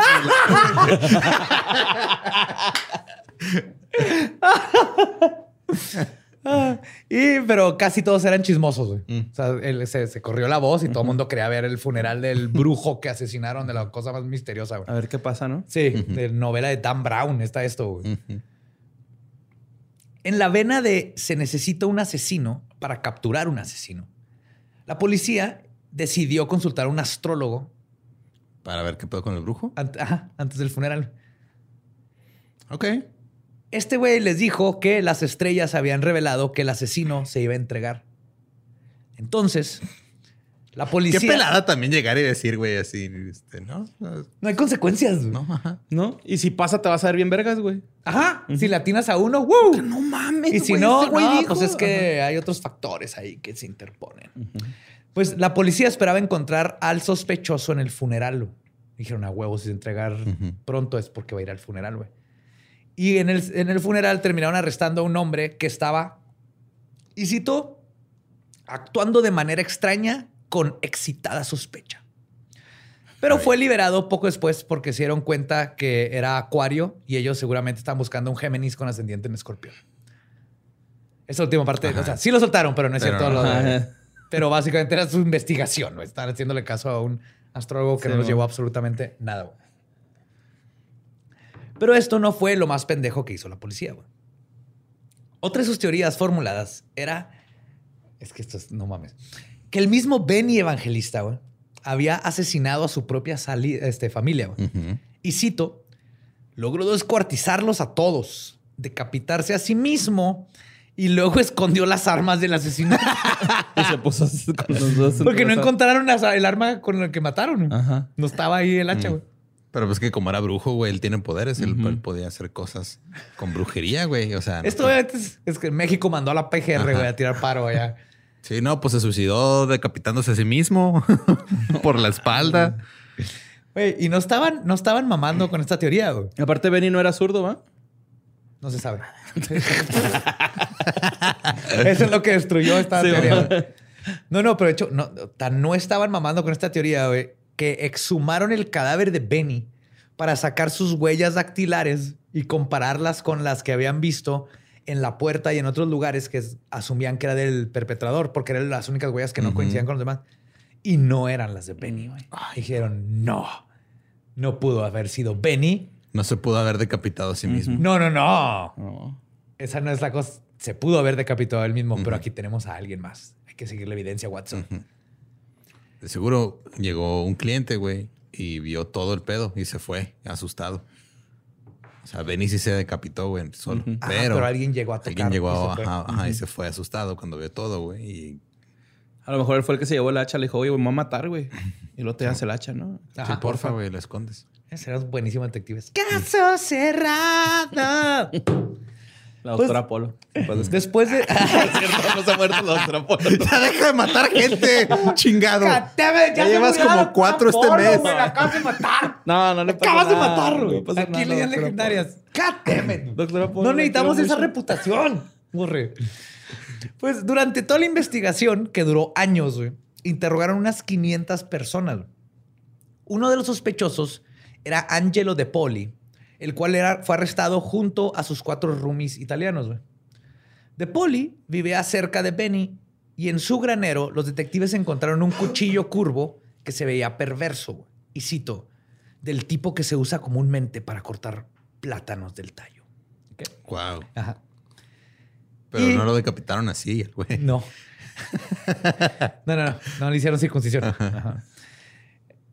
Ah, y, pero casi todos eran chismosos, güey. Mm. O sea, él- se, se corrió la voz y todo el mundo quería ver el funeral del brujo que asesinaron de la cosa más misteriosa, güey. A ver qué pasa, ¿no? Sí, de novela de Dan Brown está esto, güey. En la vena de se necesita un asesino para capturar un asesino, la policía decidió consultar a un astrólogo Para ver qué pedo con el brujo. ant- ajá, antes del funeral. Ok. Este güey les dijo que las estrellas habían revelado que el asesino se iba a entregar. Entonces, la policía... Qué pelada también llegar y decir, güey, así, este, ¿no? No hay consecuencias. güey. No, ajá. ¿No? Y si pasa, te vas a ver bien vergas, güey. Ajá. Si le atinas a uno, ¡wow! No mames. Y si güey, no, güey no, pues es que hay otros factores ahí que se interponen. Pues la policía esperaba encontrar al sospechoso en el funeral. Dijeron a huevos, si se entregar pronto es porque va a ir al funeral, güey. Y en el, en el funeral terminaron arrestando a un hombre que estaba, y cito, actuando de manera extraña con excitada sospecha. Pero fue liberado poco después porque se dieron cuenta que era Acuario y ellos seguramente estaban buscando un Géminis con ascendiente en Escorpión. Esa última parte, Ajá. o sea, sí lo soltaron, pero no es Pero cierto. no. lo de- Ajá. pero básicamente era su investigación, ¿no? Estaban haciéndole caso a un astrólogo que Sí, no nos llevó absolutamente nada. Pero esto no fue lo más pendejo que hizo la policía, güey. Otra de sus teorías formuladas era. Es que esto es. No mames. Que el mismo Benny Evangelista, güey, había asesinado a su propia este, familia, güey. Y cito, logró descuartizarlos a todos, decapitarse a sí mismo y luego escondió las armas del asesinato. Y se puso así con los dos. Porque no encontraron el arma con la que mataron. Ajá. No estaba ahí el hacha, Mm. Pero pues que como era brujo, güey, él tiene poderes. Él, Ujú. él podía hacer cosas con brujería, güey. O sea, no Esto fue- es, es que México mandó a la PGR, güey, a tirar paro allá. Sí, no, pues se suicidó decapitándose a sí mismo por la espalda. Güey, y no estaban, no estaban mamando con esta teoría, güey. Aparte, Benny no era zurdo, ¿va? No se sabe. Eso es lo que destruyó esta Sí, teoría. güey. güey. No, no, pero de hecho, no, tan no estaban mamando con esta teoría, güey, que exhumaron el cadáver de Benny para sacar sus huellas dactilares y compararlas con las que habían visto en la puerta y en otros lugares que asumían que era del perpetrador, porque eran las únicas huellas que no coincidían con los demás. Y no eran las de Benny, güey. Dijeron, no, no pudo haber sido Benny. No se pudo haber decapitado a sí mismo. No, no, no. No. Esa no es la cosa. Se pudo haber decapitado a él mismo, pero aquí tenemos a alguien más. Hay que seguir la evidencia, Watson. De seguro llegó un cliente, güey, y vio todo el pedo y se fue asustado. O sea, Benny sí se decapitó, güey, solo. Pero, pero alguien llegó a tocar. alguien llegó y se ajá, ajá, y se fue asustado cuando vio todo, güey. Y A lo mejor él fue el que se llevó el hacha. Le dijo, oye, güey, me voy a matar, güey. Y luego te das el hacha, ¿no? Ajá, sí, porfa, güey, lo escondes. Serán buenísimos detectives. Caso cerrado. La Pues- doctora Polo. Pues, Después de. no se ha muerto la doctora Polo. ¡Ya deja de matar gente! ¡Chingado! ya Ya llevas como cuatro este mes. Me la acabas de matar. No, no le pasa Acabas de nada. matar, No güey. Aquí doctora legendarias. God. No necesitamos esa reputación. Borre. Pues durante toda la investigación, que duró años, güey, interrogaron unas 500 personas. Uno de los sospechosos era Angelo De Poli, el cual era, fue arrestado junto a sus cuatro roomies italianos. De Poli vivía cerca de Benny y en su granero los detectives encontraron un cuchillo curvo que se veía perverso. Y cito, del tipo que se usa comúnmente para cortar plátanos del tallo. Wow. Ajá. Pero Y- no lo decapitaron así, el güey. No. no, no, no. No le hicieron circuncisión. Ajá.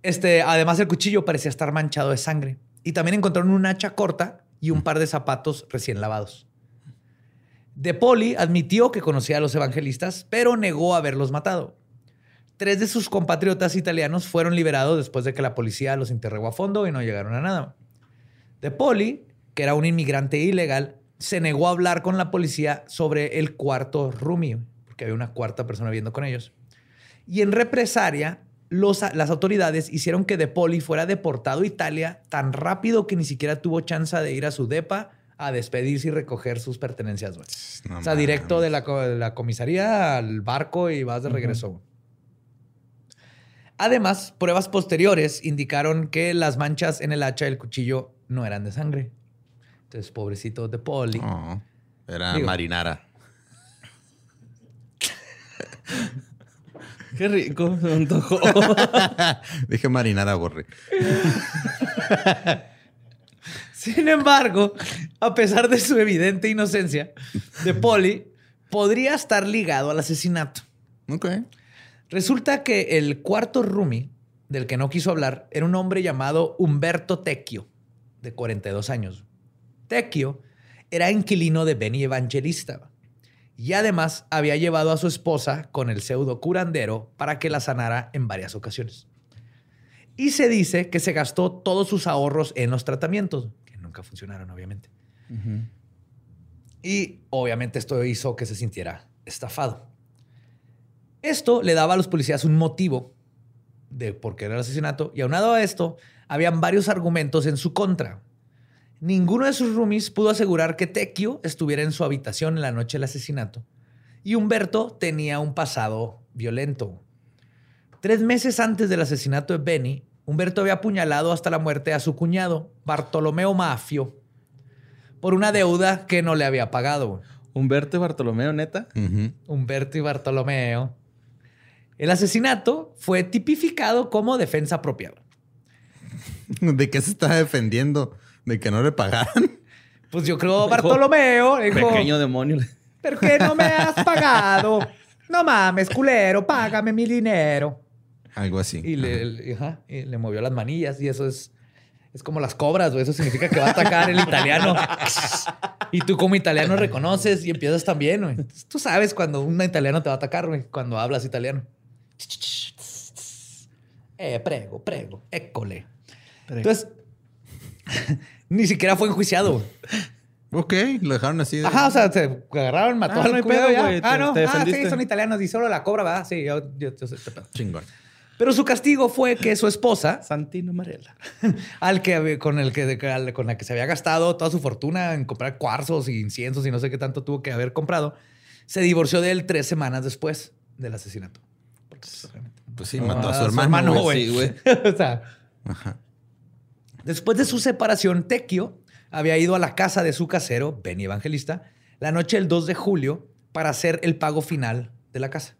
Este, además, el cuchillo parecía estar manchado de sangre. Y también encontraron un hacha corta y un par de zapatos recién lavados. De Poli admitió que conocía a los evangelistas, pero negó haberlos matado. Tres de sus compatriotas italianos fueron liberados después de que la policía los interrogó a fondo y no llegaron a nada. De Poli, que era un inmigrante ilegal, se negó a hablar con la policía sobre el cuarto roomie, porque había una cuarta persona viviendo con ellos. Y en represalia, los- las autoridades hicieron que De Poli fuera deportado a Italia tan rápido que ni siquiera tuvo chance de ir a su depa a despedirse y recoger sus pertenencias. No o sea, directo de la, co- de la comisaría al barco y vas de regreso. Además, pruebas posteriores indicaron que las manchas en el hacha del cuchillo no eran de sangre. Entonces, pobrecito de Poli. Oh, era Digo. marinara. Qué rico, se antojó. Dije marinara borre. Sin embargo, a pesar de su evidente inocencia, De Poli podría estar ligado al asesinato. Ok. Resulta que el cuarto Rumi, del que no quiso hablar, era un hombre llamado Humberto Tecchio, de 42 años. Tecchio era inquilino de Benny Evangelista y además había llevado a su esposa con el pseudo curandero para que la sanara en varias ocasiones. Y se dice que se gastó todos sus ahorros en los tratamientos, que nunca funcionaron, obviamente. Y obviamente esto hizo que se sintiera estafado. Esto le daba a los policías un motivo de por qué era el asesinato, y aunado a esto, habían varios argumentos en su contra. Ninguno de sus roomies pudo asegurar que Tecchio estuviera en su habitación en la noche del asesinato, y Humberto tenía un pasado violento. Tres meses antes del asesinato de Benny, Humberto había apuñalado hasta la muerte a su cuñado, Bartolomeo Mafio, por una deuda que no le había pagado. Humberto y Bartolomeo, neta. Humberto y Bartolomeo. El asesinato fue tipificado como defensa propia. ¿De qué se estaba defendiendo? ¿De que no le pagaran? Pues yo creo Bartolomeo. Pequeño demonio. ¿Por qué no me has pagado? No mames, culero, págame mi dinero. Algo así. Y le, movió las manillas y eso es, es como las cobras, güey. Eso significa que va a atacar el italiano. y tú como italiano reconoces y empiezas también, güey. Tú sabes cuando un italiano te va a atacar, güey, cuando hablas italiano. Eh, prego, prego, école. Entonces, ni siquiera fue enjuiciado. Ok, lo dejaron así. Ajá, o sea, se agarraron, mató ah, al no pedo, güey. Ah, no, ah, sí, son italianos y solo la cobra, ¿verdad? Sí, yo, yo, yo, Chingón. Pero su castigo fue que su esposa, Santino Marella, al que con el que con la que se había gastado toda su fortuna en comprar cuarzos y inciensos y no sé qué tanto tuvo que haber comprado, se divorció de él tres semanas después del asesinato. Pues sí, mató a su hermano. güey. o sea. Después de su separación, Tequio había ido a la casa de su casero, Benny Evangelista, la noche del 2 de julio para hacer el pago final de la casa.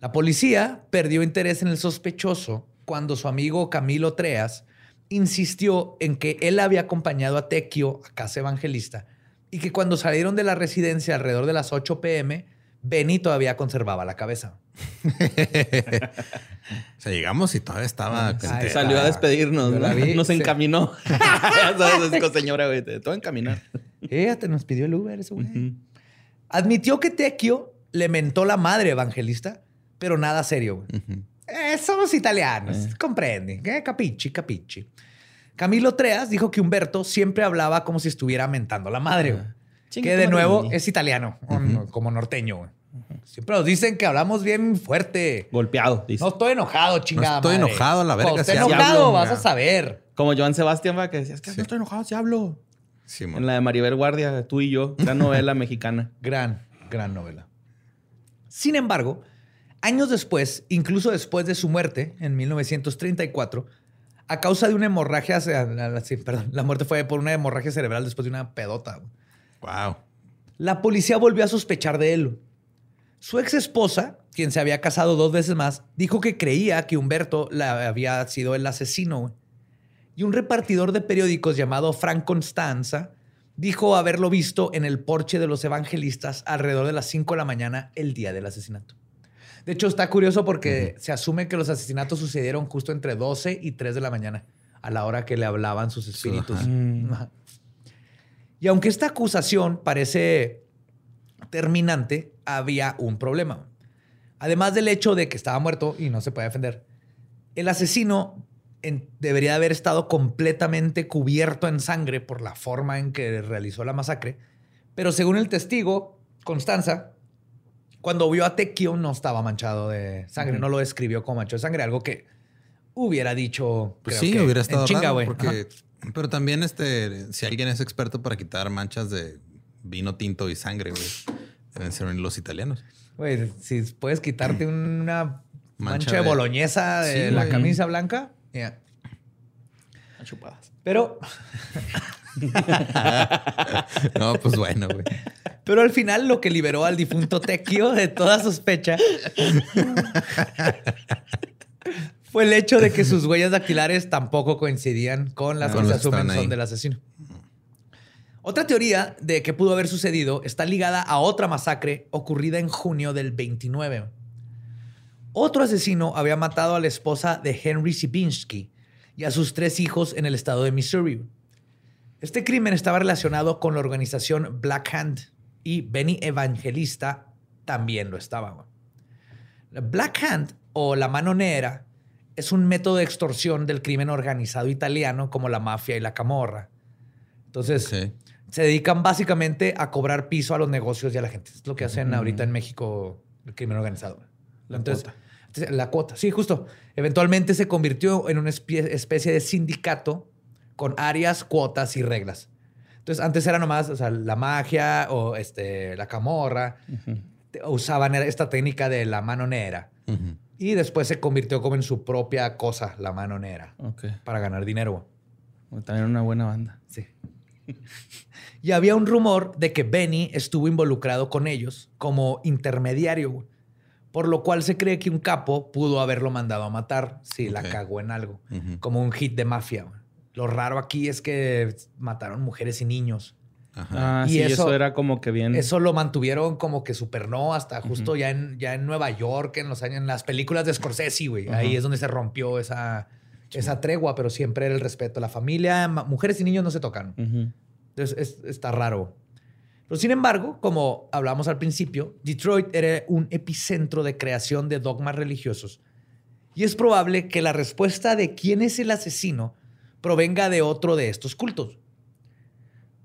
La policía perdió interés en el sospechoso cuando su amigo Camilo Treas insistió en que él había acompañado a Tequio a casa evangelista y que cuando salieron de la residencia alrededor de las 8 pm, Benny todavía conservaba la cabeza. o sea, llegamos y todavía estaba. salió a despedirnos, ¿no? nos encaminó. sabes, señora, güey, te todo encaminar. te nos pidió el Uber, eso, güey. Admitió que Tequio le mentó la madre evangelista, pero nada serio, güey. Eh, somos italianos, eh. comprende. ¿eh? Capichi, capichi. Camilo Treas dijo que Humberto siempre hablaba como si estuviera mentando la madre, güey. Que de nuevo es italiano, como norteño. Siempre nos dicen que hablamos bien fuerte. Golpeado. No estoy enojado, chingada. No estoy enojado, la verga. No estoy enojado, vas a saber. Como Joan Sebastián, va que decía, es que no estoy enojado, si hablo. Sí, en la de Maribel Guardia, tú y yo, gran novela mexicana. Gran, gran novela. Sin embargo, años después, incluso después de su muerte, en 1934, a causa de una hemorragia, perdón, la muerte fue por una hemorragia cerebral después de una pedota. Wow. La policía volvió a sospechar de él. Su ex esposa, quien se había casado dos veces más, dijo que creía que Humberto la había sido el asesino. Y un repartidor de periódicos llamado Frank Constanza dijo haberlo visto en el porche de los evangelistas alrededor de las 5 de la mañana el día del asesinato. De hecho, está curioso porque se asume que los asesinatos sucedieron justo entre 12 y 3 de la mañana, a la hora que le hablaban sus espíritus. Y aunque esta acusación parece terminante, había un problema. Además del hecho de que estaba muerto y no se puede defender, el asesino debería haber estado completamente cubierto en sangre por la forma en que realizó la masacre, pero según el testigo, Constanza, cuando vio a Tequio no estaba manchado de sangre, no lo describió como manchado de sangre, algo que hubiera dicho. Pues sí, hubiera estado chinga, porque pero también, este, si alguien es experto para quitar manchas de vino tinto y sangre, güey, deben ser los italianos. Güey, si puedes quitarte una mancha, de, boloñesa de la camisa blanca, ya. Chupadas. Pero. no, pues bueno, güey. Pero al final lo que liberó al difunto Tequio de toda sospecha fue el hecho de que sus huellas dactilares tampoco coincidían con las Con que se asumen son del asesino. Otra teoría de que pudo haber sucedido está ligada a otra masacre ocurrida en junio del 29. Otro asesino había matado a la esposa de Henry Sibinski y a sus tres hijos en el estado de Missouri. Este crimen estaba relacionado con la organización Black Hand y Benny Evangelista también lo estaba. Black Hand o la mano negra es un método de extorsión del crimen organizado italiano como la mafia y la camorra. Entonces. Se dedican básicamente a cobrar piso a los negocios y a la gente. Es lo que hacen ahorita en México el crimen organizado. La Entonces, cuota. entonces, La cuota, sí, justo. Eventualmente se convirtió en una especie de sindicato con áreas, cuotas y reglas. Entonces, antes era nomás o sea, la magia o este, la camorra. te- Usaban esta técnica de la mano negra. Ujú. Y después se convirtió como en su propia cosa, la mano negra, Ok. para ganar dinero. También una buena banda. Sí. y había un rumor de que Benny estuvo involucrado con ellos como intermediario, por lo cual se cree que un capo pudo haberlo mandado a matar si la cagó en algo, como un hit de mafia. Lo raro aquí es que mataron mujeres y niños. Ajá. Ah, Y sí, eso, eso- era como que bien. Eso lo mantuvieron como que super no hasta justo ya, en, ya en Nueva York, en los años, en las películas de Scorsese, güey. Ahí es donde se rompió esa, esa tregua, pero siempre era el respeto a la familia. Mujeres y niños no se tocan. Entonces es- está raro. Pero sin embargo, como hablamos al principio, Detroit era un epicentro de creación de dogmas religiosos. Y es probable que la respuesta de quién es el asesino provenga de otro de estos cultos.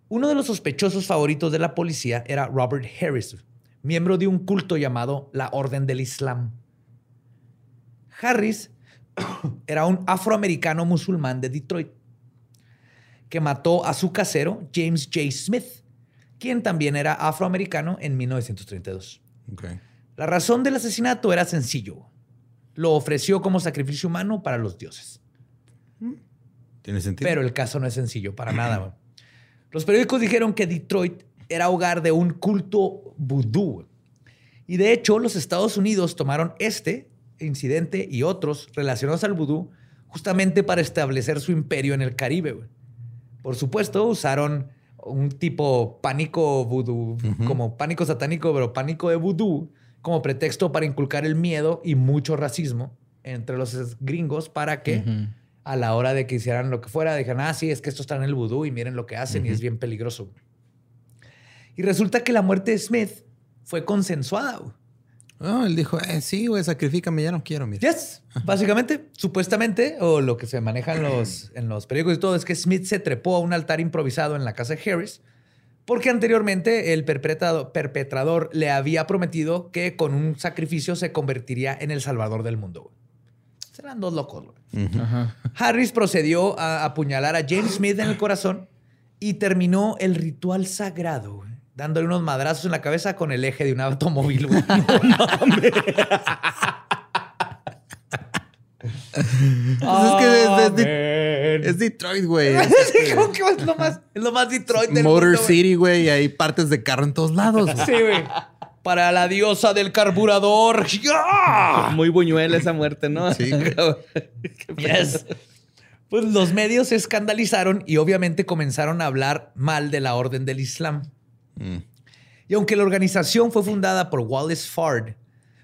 Uno de los sospechosos favoritos de la policía era Robert Harris, miembro de un culto llamado la Orden del Islam. Harris era un afroamericano musulmán de Detroit que mató a su casero, James J. Smith, quien también era afroamericano en 1932. Ok. La razón del asesinato era sencillo. Lo ofreció como sacrificio humano para los dioses. ¿Tiene sentido? Pero el caso no es sencillo para nada. Los periódicos dijeron que Detroit era hogar de un culto vudú. Y de hecho, los Estados Unidos tomaron este incidente y otros relacionados al vudú justamente para establecer su imperio en el Caribe. Por supuesto, usaron un tipo pánico vudú, como pánico satánico, pero pánico de vudú, como pretexto para inculcar el miedo y mucho racismo entre los gringos para que a la hora de que hicieran lo que fuera, dijeron, ah, sí, es que esto está en el vudú y miren lo que hacen y es bien peligroso. Y resulta que la muerte de Smith fue consensuada. No, él dijo, eh, sí, güey, sacrifícame, ya no quiero, mira. Yes, básicamente, supuestamente, o lo que se maneja en los, en los periódicos y todo, es que Smith se trepó a un altar improvisado en la casa de Harris, porque anteriormente el perpetrado- perpetrador le había prometido que con un sacrificio se convertiría en el salvador del mundo. güey. Serán dos locos. güey. Harris procedió a apuñalar a James Smith en el corazón y terminó el ritual sagrado, güey, dándole unos madrazos en la cabeza con el eje de un automóvil. güey. Pues es que es, es de- es Detroit, güey. Es Sí, como que es lo más, es lo más Detroit del Motor mundo. City, güey, y hay partes de carro en todos lados. güey. Sí, güey. Para la diosa del carburador. Muy buñuela esa muerte, ¿no? Sí. Yes. Pues los medios se escandalizaron y obviamente comenzaron a hablar mal de la orden del Islam. Mm. Y aunque la organización fue fundada por Wallace Fard,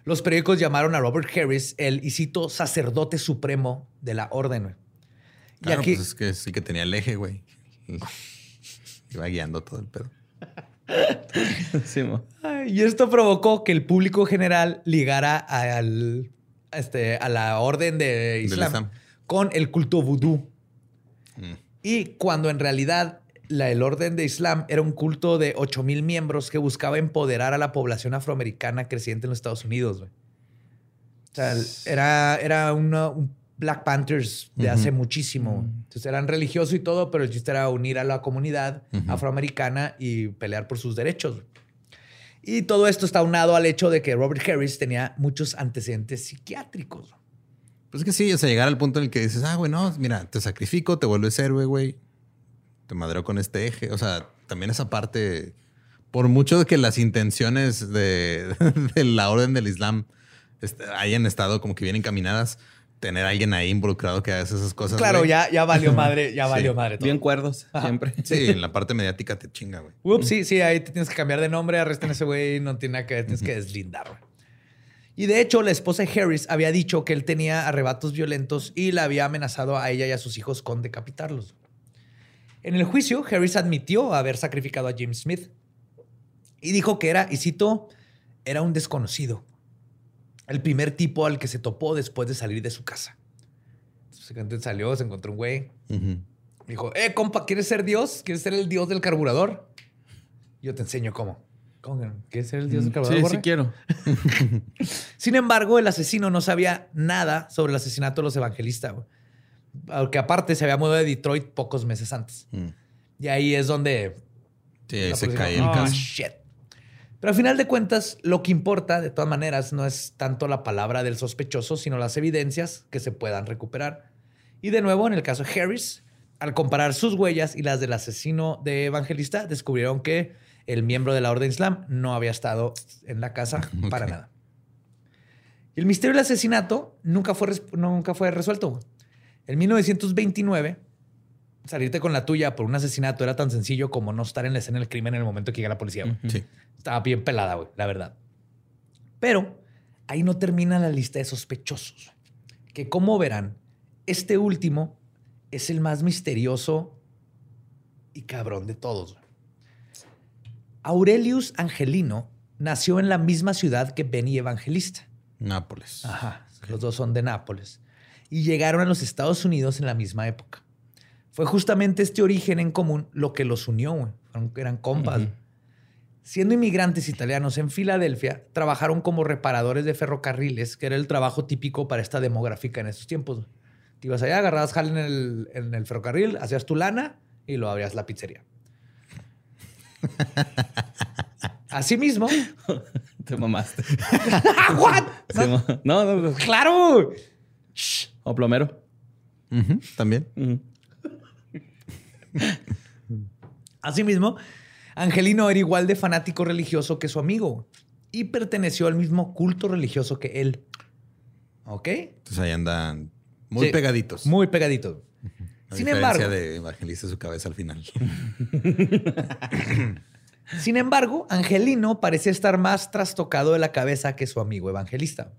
los periódicos llamaron a Robert Harris el, y cito, sacerdote supremo de la orden. Y Claro, aquí, pues es que sí que tenía el eje, güey. Y Iba guiando todo el pedo. Sí, mo. Ay, y esto provocó que el público general ligara al, este, a la orden de Islam, Islam. con el culto vudú. Mm. Y cuando en realidad la, el orden de Islam era un culto de 8 mil miembros que buscaba empoderar a la población afroamericana creciente en los Estados Unidos. O sea, era, era una- un Black Panthers de hace muchísimo. Entonces eran religiosos y todo, pero el chiste era unir a la comunidad afroamericana y pelear por sus derechos. Y todo esto está unado al hecho de que Robert Harris tenía muchos antecedentes psiquiátricos. Pues es que sí, o sea, llegar al punto en el que dices, ah, güey, no, mira, te sacrifico, te vuelves héroe, güey. Te madreo con este eje. O sea, también esa parte por mucho que las intenciones de, de la orden del Islam est- hayan estado como que bien encaminadas, tener a alguien ahí involucrado que haga esas cosas. Claro, ya, ya valió madre, ya Sí. valió madre. todo. Bien cuerdos, siempre. Sí, en la parte mediática te chinga, güey. Ups, sí, sí, ahí te tienes que cambiar de nombre, arresten a ese güey, no tiene nada que ver, tienes que deslindar. güey. Y de hecho, la esposa de Harris había dicho que él tenía arrebatos violentos y la había amenazado a ella y a sus hijos con decapitarlos. En el juicio, Harris admitió haber sacrificado a James Smith y dijo que era, y cito, era un desconocido. El primer tipo al que se topó después de salir de su casa. Entonces salió, se encontró un güey. Dijo, eh, compa, ¿quieres ser Dios? ¿Quieres ser el Dios del carburador? Yo te enseño cómo. ¿Cómo ¿Quieres ser el Dios del carburador? Sí, sí quiero. Sin embargo, el asesino no sabía nada sobre el asesinato de los evangelistas. Aunque aparte se había mudado de Detroit pocos meses antes. Mm. Y ahí es donde Sí, ahí se cae el "Oh, caso. shit". Pero al final de cuentas, lo que importa, de todas maneras, no es tanto la palabra del sospechoso, sino las evidencias que se puedan recuperar. Y de nuevo, en el caso de Harris, al comparar sus huellas y las del asesino de evangelista, descubrieron que el miembro de la Orden Islam no había estado en la casa para nada. Y el misterio del asesinato nunca fue, nunca fue resuelto. En 1929, salirte con la tuya por un asesinato era tan sencillo como no estar en la escena del crimen en el momento que llega la policía. Sí. Estaba bien pelada, güey, la verdad. Pero ahí no termina la lista de sospechosos. Que como verán, este último es el más misterioso y cabrón de todos. Aurelius Angelino nació en la misma ciudad que Benny Evangelista. Nápoles. Ajá. Los dos son de Nápoles. Y llegaron a los Estados Unidos en la misma época. Fue justamente este origen en común lo que los unió, güey. Eran compas. Siendo inmigrantes italianos en Filadelfia, trabajaron como reparadores de ferrocarriles, que era el trabajo típico para esta demográfica en esos tiempos. Te ibas allá, agarrabas jale en el, en el ferrocarril, hacías tu lana y lo abrías la pizzería. Asimismo, Te mamaste. ¿What? No, no, no. ¡Claro! O plomero. También. Asimismo, Angelino era igual de fanático religioso que su amigo y perteneció al mismo culto religioso que él. ¿Ok? Entonces ahí andan muy Sí, pegaditos. Muy pegadito. A Sin embargo, de evangelista su cabeza al final. sin embargo, Angelino parecía estar más trastocado de la cabeza que su amigo evangelista.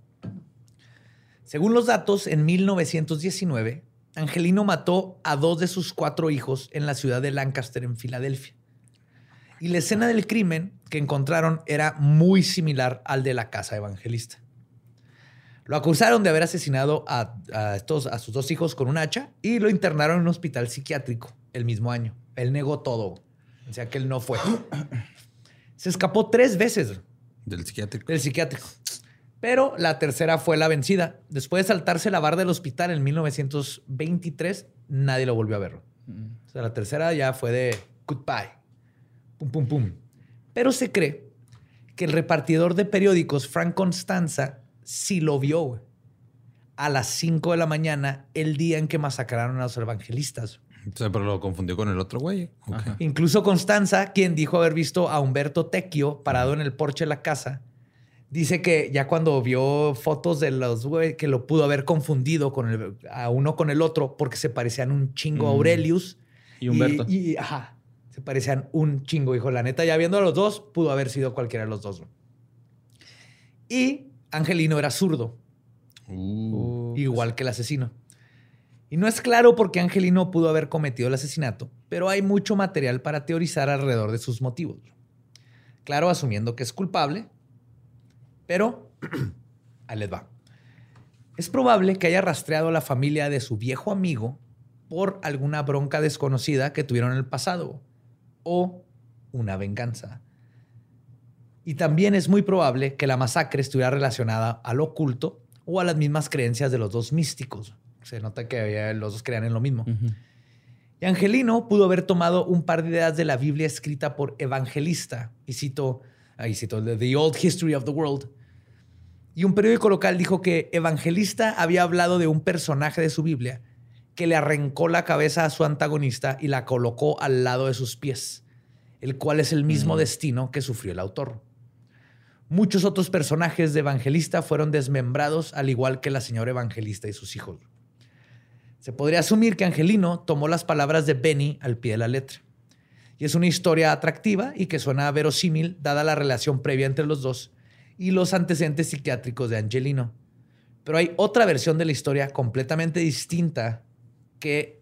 Según los datos, en 1919, Angelino mató a dos de sus cuatro hijos en la ciudad de Lancaster, en Filadelfia. Y la escena del crimen que encontraron era muy similar al de la casa evangelista. Lo acusaron de haber asesinado a, a estos, a sus dos hijos con un hacha y lo internaron en un hospital psiquiátrico el mismo año. Él negó todo. O sea que él no fue. Se escapó tres veces Del psiquiátrico. del psiquiátrico. Pero la tercera fue la vencida. Después de saltarse la barra del hospital en 1923, nadie lo volvió a ver. O sea, la tercera ya fue de goodbye. Pum, pum, pum. Pero se cree que el repartidor de periódicos, Frank Constanza, sí lo vio a las 5 de la mañana, el día en que masacraron a los evangelistas. O sea, pero lo confundió con el otro güey. Incluso Constanza, quien dijo haber visto a Humberto Tecchio parado en el porche de la casa, dice que ya cuando vio fotos de los güey, que lo pudo haber confundido con el, a uno con el otro porque se parecían un chingo a Mm. Aurelius. Y Humberto. Y, y, ajá, se parecían un chingo, hijo. La neta, ya viendo a los dos, pudo haber sido cualquiera de los dos. Y Angelino era zurdo Uh, igual que el asesino. Y no es claro por qué Angelino pudo haber cometido el asesinato, pero hay mucho material para teorizar alrededor de sus motivos. Claro, asumiendo que es culpable, pero ahí les va. Es probable que haya rastreado a la familia de su viejo amigo por alguna bronca desconocida que tuvieron en el pasado o una venganza. Y también es muy probable que la masacre estuviera relacionada al oculto o a las mismas creencias de los dos místicos. Se nota que los dos creían en lo mismo. Y Angelino pudo haber tomado un par de ideas de la Biblia escrita por Evangelista, y cito, ahí cito, The Old History of the World. Y un periódico local dijo que Evangelista había hablado de un personaje de su Biblia que le arrancó la cabeza a su antagonista y la colocó al lado de sus pies. el cual es el mismo destino que sufrió el autor. Muchos otros personajes de Evangelista fueron desmembrados, al igual que la señora Evangelista y sus hijos. Se podría asumir que Angelino tomó las palabras de Benny al pie de la letra. Y es una historia atractiva y que suena verosímil dada la relación previa entre los dos y los antecedentes psiquiátricos de Angelino. Pero hay otra versión de la historia completamente distinta que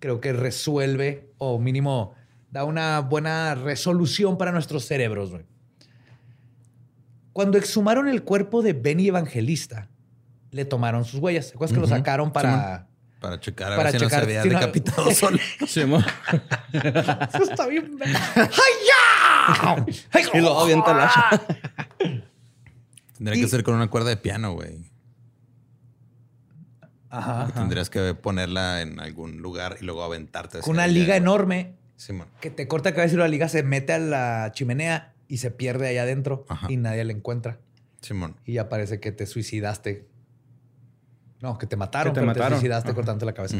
creo que resuelve o mínimo da una buena resolución para nuestros cerebros. Cuando exhumaron el cuerpo de Benny Evangelista, le tomaron sus huellas. ¿Se acuerdas que lo sacaron para para checar a ver si no se había decapitado solo. Eso está bien. ¡Ay, ya! y lo avienta el hacha. Tendría que ser con una cuerda de piano, güey. Ajá, Tendrías que ponerla en algún lugar y luego aventarte. Con una liga enorme que te corta la cabeza y la liga se mete a la chimenea y se pierde allá adentro y nadie la encuentra. Simón. Y ya parece que te suicidaste no, que te mataron, que te, mataron. te suicidaste cortando la cabeza.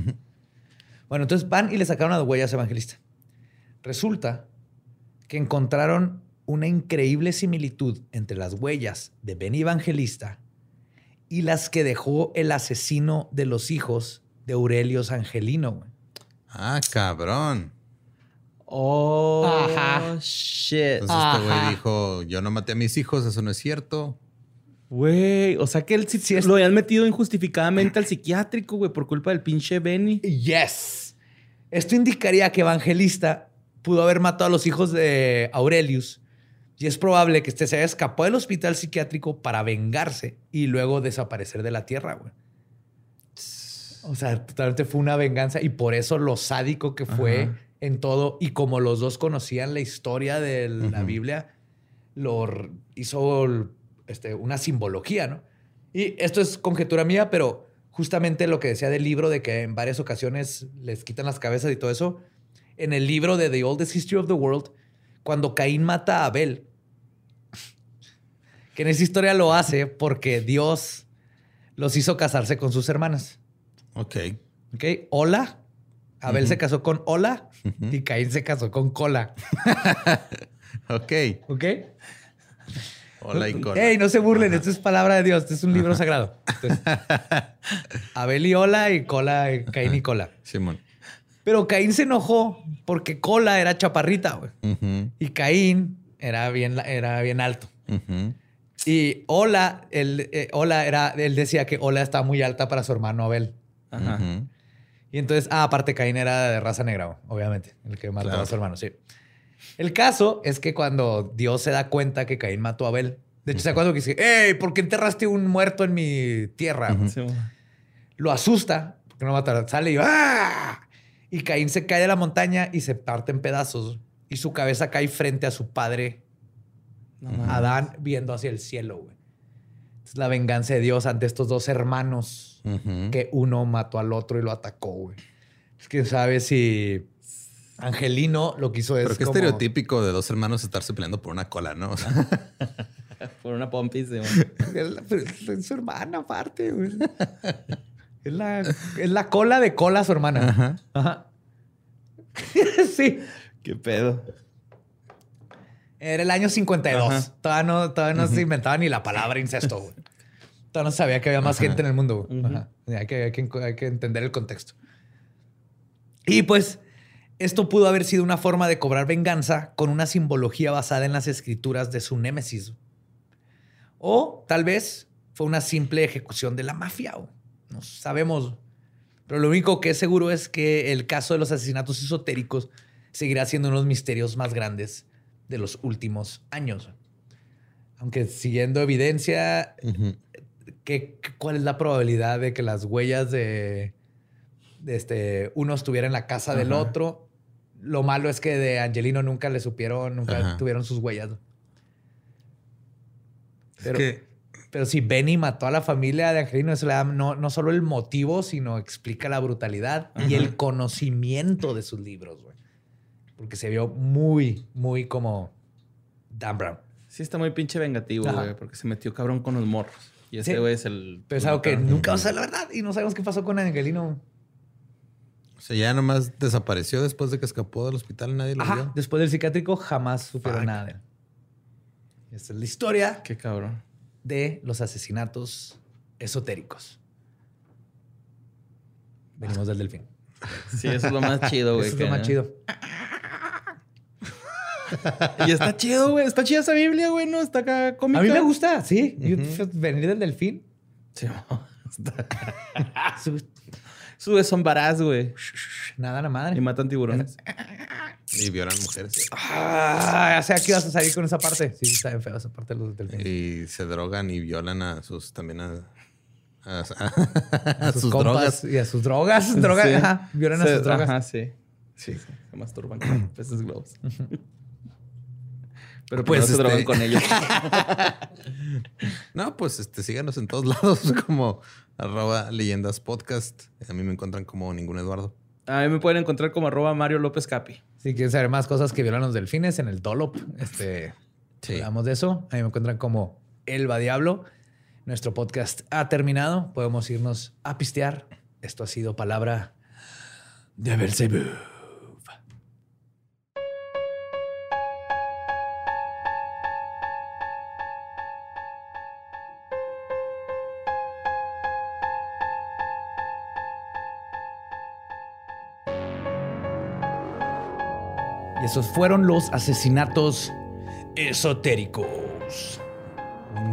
Bueno, entonces van y le sacaron a las huellas evangelista. Resulta que encontraron una increíble similitud entre las huellas de Ben Evangelista y las que dejó el asesino de los hijos de Aurelio Angelino. Ah, cabrón. Oh, Ajá. shit. Entonces este güey dijo, yo no maté a mis hijos, eso no es cierto. Güey, o sea que él sí, lo habían metido injustificadamente al psiquiátrico, güey, por culpa del pinche Benny. Yes. Esto indicaría que Evangelista pudo haber matado a los hijos de Aurelius y es probable que este se haya escapado del hospital psiquiátrico para vengarse y luego desaparecer de la tierra, güey. O sea, totalmente fue una venganza y por eso lo sádico que fue en todo y como los dos conocían la historia de la Biblia, lo hizo este, una simbología, ¿no? Y esto es conjetura mía, pero justamente lo que decía del libro de que en varias ocasiones les quitan las cabezas y todo eso, en el libro de The Oldest History of the World, cuando Caín mata a Abel, que en esa historia lo hace porque Dios los hizo casarse con sus hermanas. Ok. Ok. Hola. Abel se casó con Hola y Caín se casó con Cola. ok. Ok. Hola y cola. Ey, no se burlen, esto es palabra de Dios, esto es un libro sagrado. Abel y hola y cola, y Caín y cola. Simón. Pero Caín se enojó porque cola era chaparrita, güey. Y Caín era bien, era bien alto. Y hola, él, eh, hola era, él decía que hola estaba muy alta para su hermano Abel. Ajá. Y entonces, ah, aparte Caín era de raza negra, obviamente, el que mató a su hermano, sí. El caso es que cuando Dios se da cuenta que Caín mató a Abel, de hecho, ¿se acuerdan que dice, hey, ¿por qué enterraste un muerto en mi tierra? Lo asusta, porque no mata, sale y ¡ah! Y Caín se cae de la montaña y se parte en pedazos. Y su cabeza cae frente a su padre, Adán, viendo hacia el cielo, güey. Es la venganza de Dios ante estos dos hermanos que uno mató al otro y lo atacó, güey. Es que sabe si Angelino lo que hizo es. Pero qué estereotípico de dos hermanos estarse peleando por una cola, ¿no? por una pompis. es, su hermana, aparte. Es la, es la cola de cola su hermana. Ajá. sí. Qué pedo. Era el año 52. Todavía no, todavía no se inventaba ni la palabra incesto. Güey. Todavía no sabía que había más gente en el mundo. Hay, que, hay, que, hay que entender el contexto. Y pues esto pudo haber sido una forma de cobrar venganza con una simbología basada en las escrituras de su némesis. O tal vez fue una simple ejecución de la mafia. No sabemos. Pero lo único que es seguro es que el caso de los asesinatos esotéricos seguirá siendo uno de los misterios más grandes de los últimos años. Aunque siguiendo evidencia, ¿cuál es la probabilidad de que las huellas de, este, uno estuviera en la casa del otro lo malo es que de Angelino nunca le supieron, nunca tuvieron sus huellas. Pero, pero si Benny mató a la familia de Angelino, eso le da no, no solo el motivo, sino explica la brutalidad y el conocimiento de sus libros. Porque se vio muy, muy como Dan Brown. Sí, está muy pinche vengativo, güey, porque se metió cabrón con los morros. Y ese güey es el. Pero es algo que nunca va a ser la verdad y no sabemos qué pasó con Angelino. O sea, ya nomás desapareció después de que escapó del hospital y nadie lo Ajá. vio. Después del psiquiátrico jamás supieron nada de él. Esta es la historia Qué cabrón. de los asesinatos esotéricos. Venimos del delfín. Sí, eso es lo más chido, güey. Eso es lo más chido. Y está chido, güey. Está chida esa Biblia, güey. No está acá cómica. A mí me gusta, sí. Yo- venir del delfín. Sí. Su- Sube son varaz, güey. Nada, la madre. Y matan tiburones. Y violan mujeres. Ah, ya sé que ibas a salir con esa parte. Sí, está bien feo esa parte de los delfines. Y se drogan y violan a sus también a, a, a, a sus, sus drogas. y a sus drogas. drogas Sí. ajá, violan a sus drogas. Ajá, sí. Sí, sí. Se masturban con peces globos. Pero Pues, pues se este- drogan con ellos. No, pues este, síganos en todos lados como arroba leyendas podcast. A mí me encuentran como ningún Eduardo. A mí me pueden encontrar como arroba Mario López Capi. Si quieren saber más cosas que violan los delfines en el Dolop, este, Sí. hablamos de eso. Ahí me encuentran como Elba Diablo. Nuestro podcast ha terminado. Podemos irnos a pistear. Esto ha sido palabra de Belzebub. Esos fueron los asesinatos esotéricos.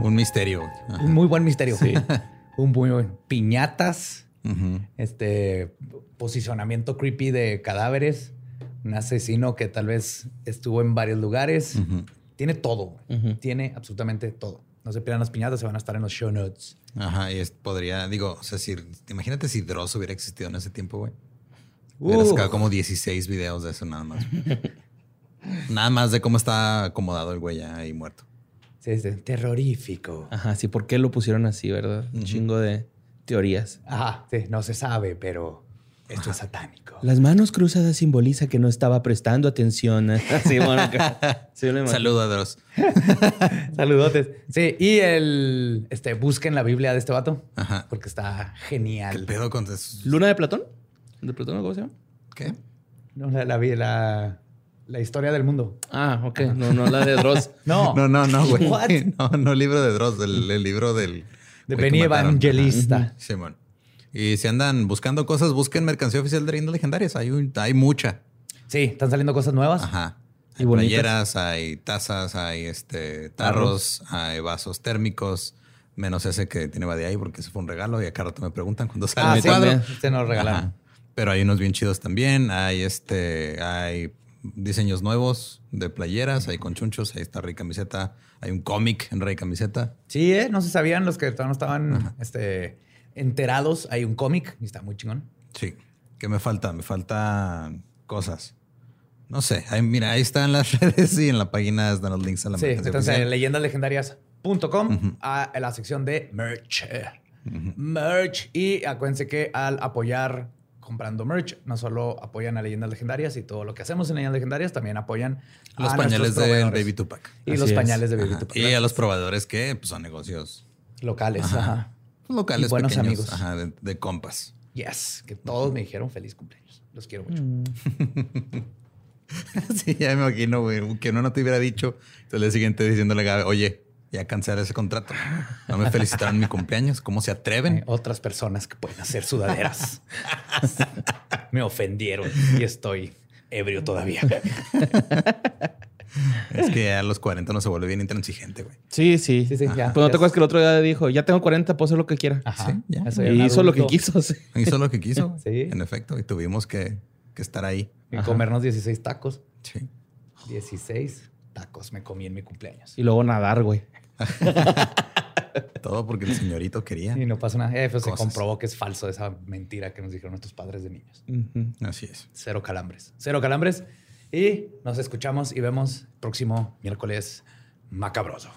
Un misterio. Ajá. Un muy buen misterio. Un muy buen. Piñatas, este posicionamiento creepy de cadáveres, un asesino que tal vez estuvo en varios lugares. Tiene todo. Tiene absolutamente todo. No se pierdan las piñatas, se van a estar en los show notes. Ajá, y es- podría, digo, o sea, si, imagínate si Dross hubiera existido en ese tiempo, güey. Hubiera Uh. sacado como 16 videos de eso nada más. nada más de cómo está acomodado el güey ya ahí muerto. Sí, sí, terrorífico. Ajá, sí. ¿Por qué lo pusieron así, verdad? Un chingo de teorías. Ajá, sí, no se sabe, pero esto es satánico. Las manos cruzadas simboliza que no estaba prestando atención. Sí, bueno. acá. Sí, me imagino. Saludo a Dross. Saludotes. Sí, y el este busquen la Biblia de este vato Ajá. porque está ¿Qué genial. pedo con eso? ¿Luna de Platón? ¿De Platón cómo se llama? ¿Qué? No, la, la, la, la historia del mundo. Ah, ok. No, no la de Dross. No, No, no, no, güey. What? No, no el libro de Dross, el, el libro del... de Benny. Evangelista. Simón. Y si andan buscando cosas, busquen mercancía oficial de leyendas legendarias. Hay, un- hay mucha. Sí, están saliendo cosas nuevas. Ajá. Y Hay bonitas. playeras, hay tazas, hay este tarros, hay vasos térmicos, menos ese que tiene Badía ahí porque ese fue un regalo y acá rato me preguntan cuándo sale Ah, mi sí, cuadro. se nos regalaron. Ajá. Pero hay unos bien chidos también. Hay este, hay diseños nuevos de playeras, hay conchunchos, ahí está Rey Camiseta, hay un cómic en Rey Camiseta. Sí, ¿eh? no se sabían los que todavía no estaban este, enterados. Hay un cómic y está muy chingón. Sí. ¿Qué me falta? Me faltan cosas. No sé. Ahí, mira, ahí están las redes y en la página están los links a la Sí, entonces leyendaslegendarias.com a la sección de merch. Merch. Y acuérdense que al apoyar comprando merch, no solo apoyan a Leyendas Legendarias y todo lo que hacemos en Leyendas Legendarias, también apoyan Los a pañales de. Baby Tupac. Y Así los es. pañales de Baby Ajá. Tupac. Y a los proveedores que pues, son negocios locales. Ajá. Ajá. locales Y buenos pequeños, amigos. ajá, de, de compas. Yes, que todos me dijeron feliz cumpleaños. Los quiero mucho. sí, ya me imagino, güey, que uno no te hubiera dicho. Entonces, el siguiente diciéndole oye, ya cancelé ese contrato. No me felicitaron en mi cumpleaños. ¿Cómo se Hay atreven? otras personas que pueden hacer sudaderas. me ofendieron y estoy ebrio todavía. Es que a los 40 no se vuelve bien intransigente, güey. Sí, sí. Sí, sí, ya. Pues no te acuerdas que el otro día dijo, ya tengo 40, puedo hacer lo que quiera. Ajá. Sí, ya. Y hizo lo que quiso. sí. Hizo lo que quiso. Sí. En efecto, y tuvimos que, que estar ahí. Y comernos 16 tacos. Sí. 16 tacos me comí en mi cumpleaños. Y luego nadar, güey. Todo porque el señorito quería. Y no pasó nada. Eh, pues se comprobó que es falso esa mentira que nos dijeron nuestros padres de niños. Así es. Cero calambres. Cero calambres. Y nos escuchamos y vemos próximo miércoles macabroso.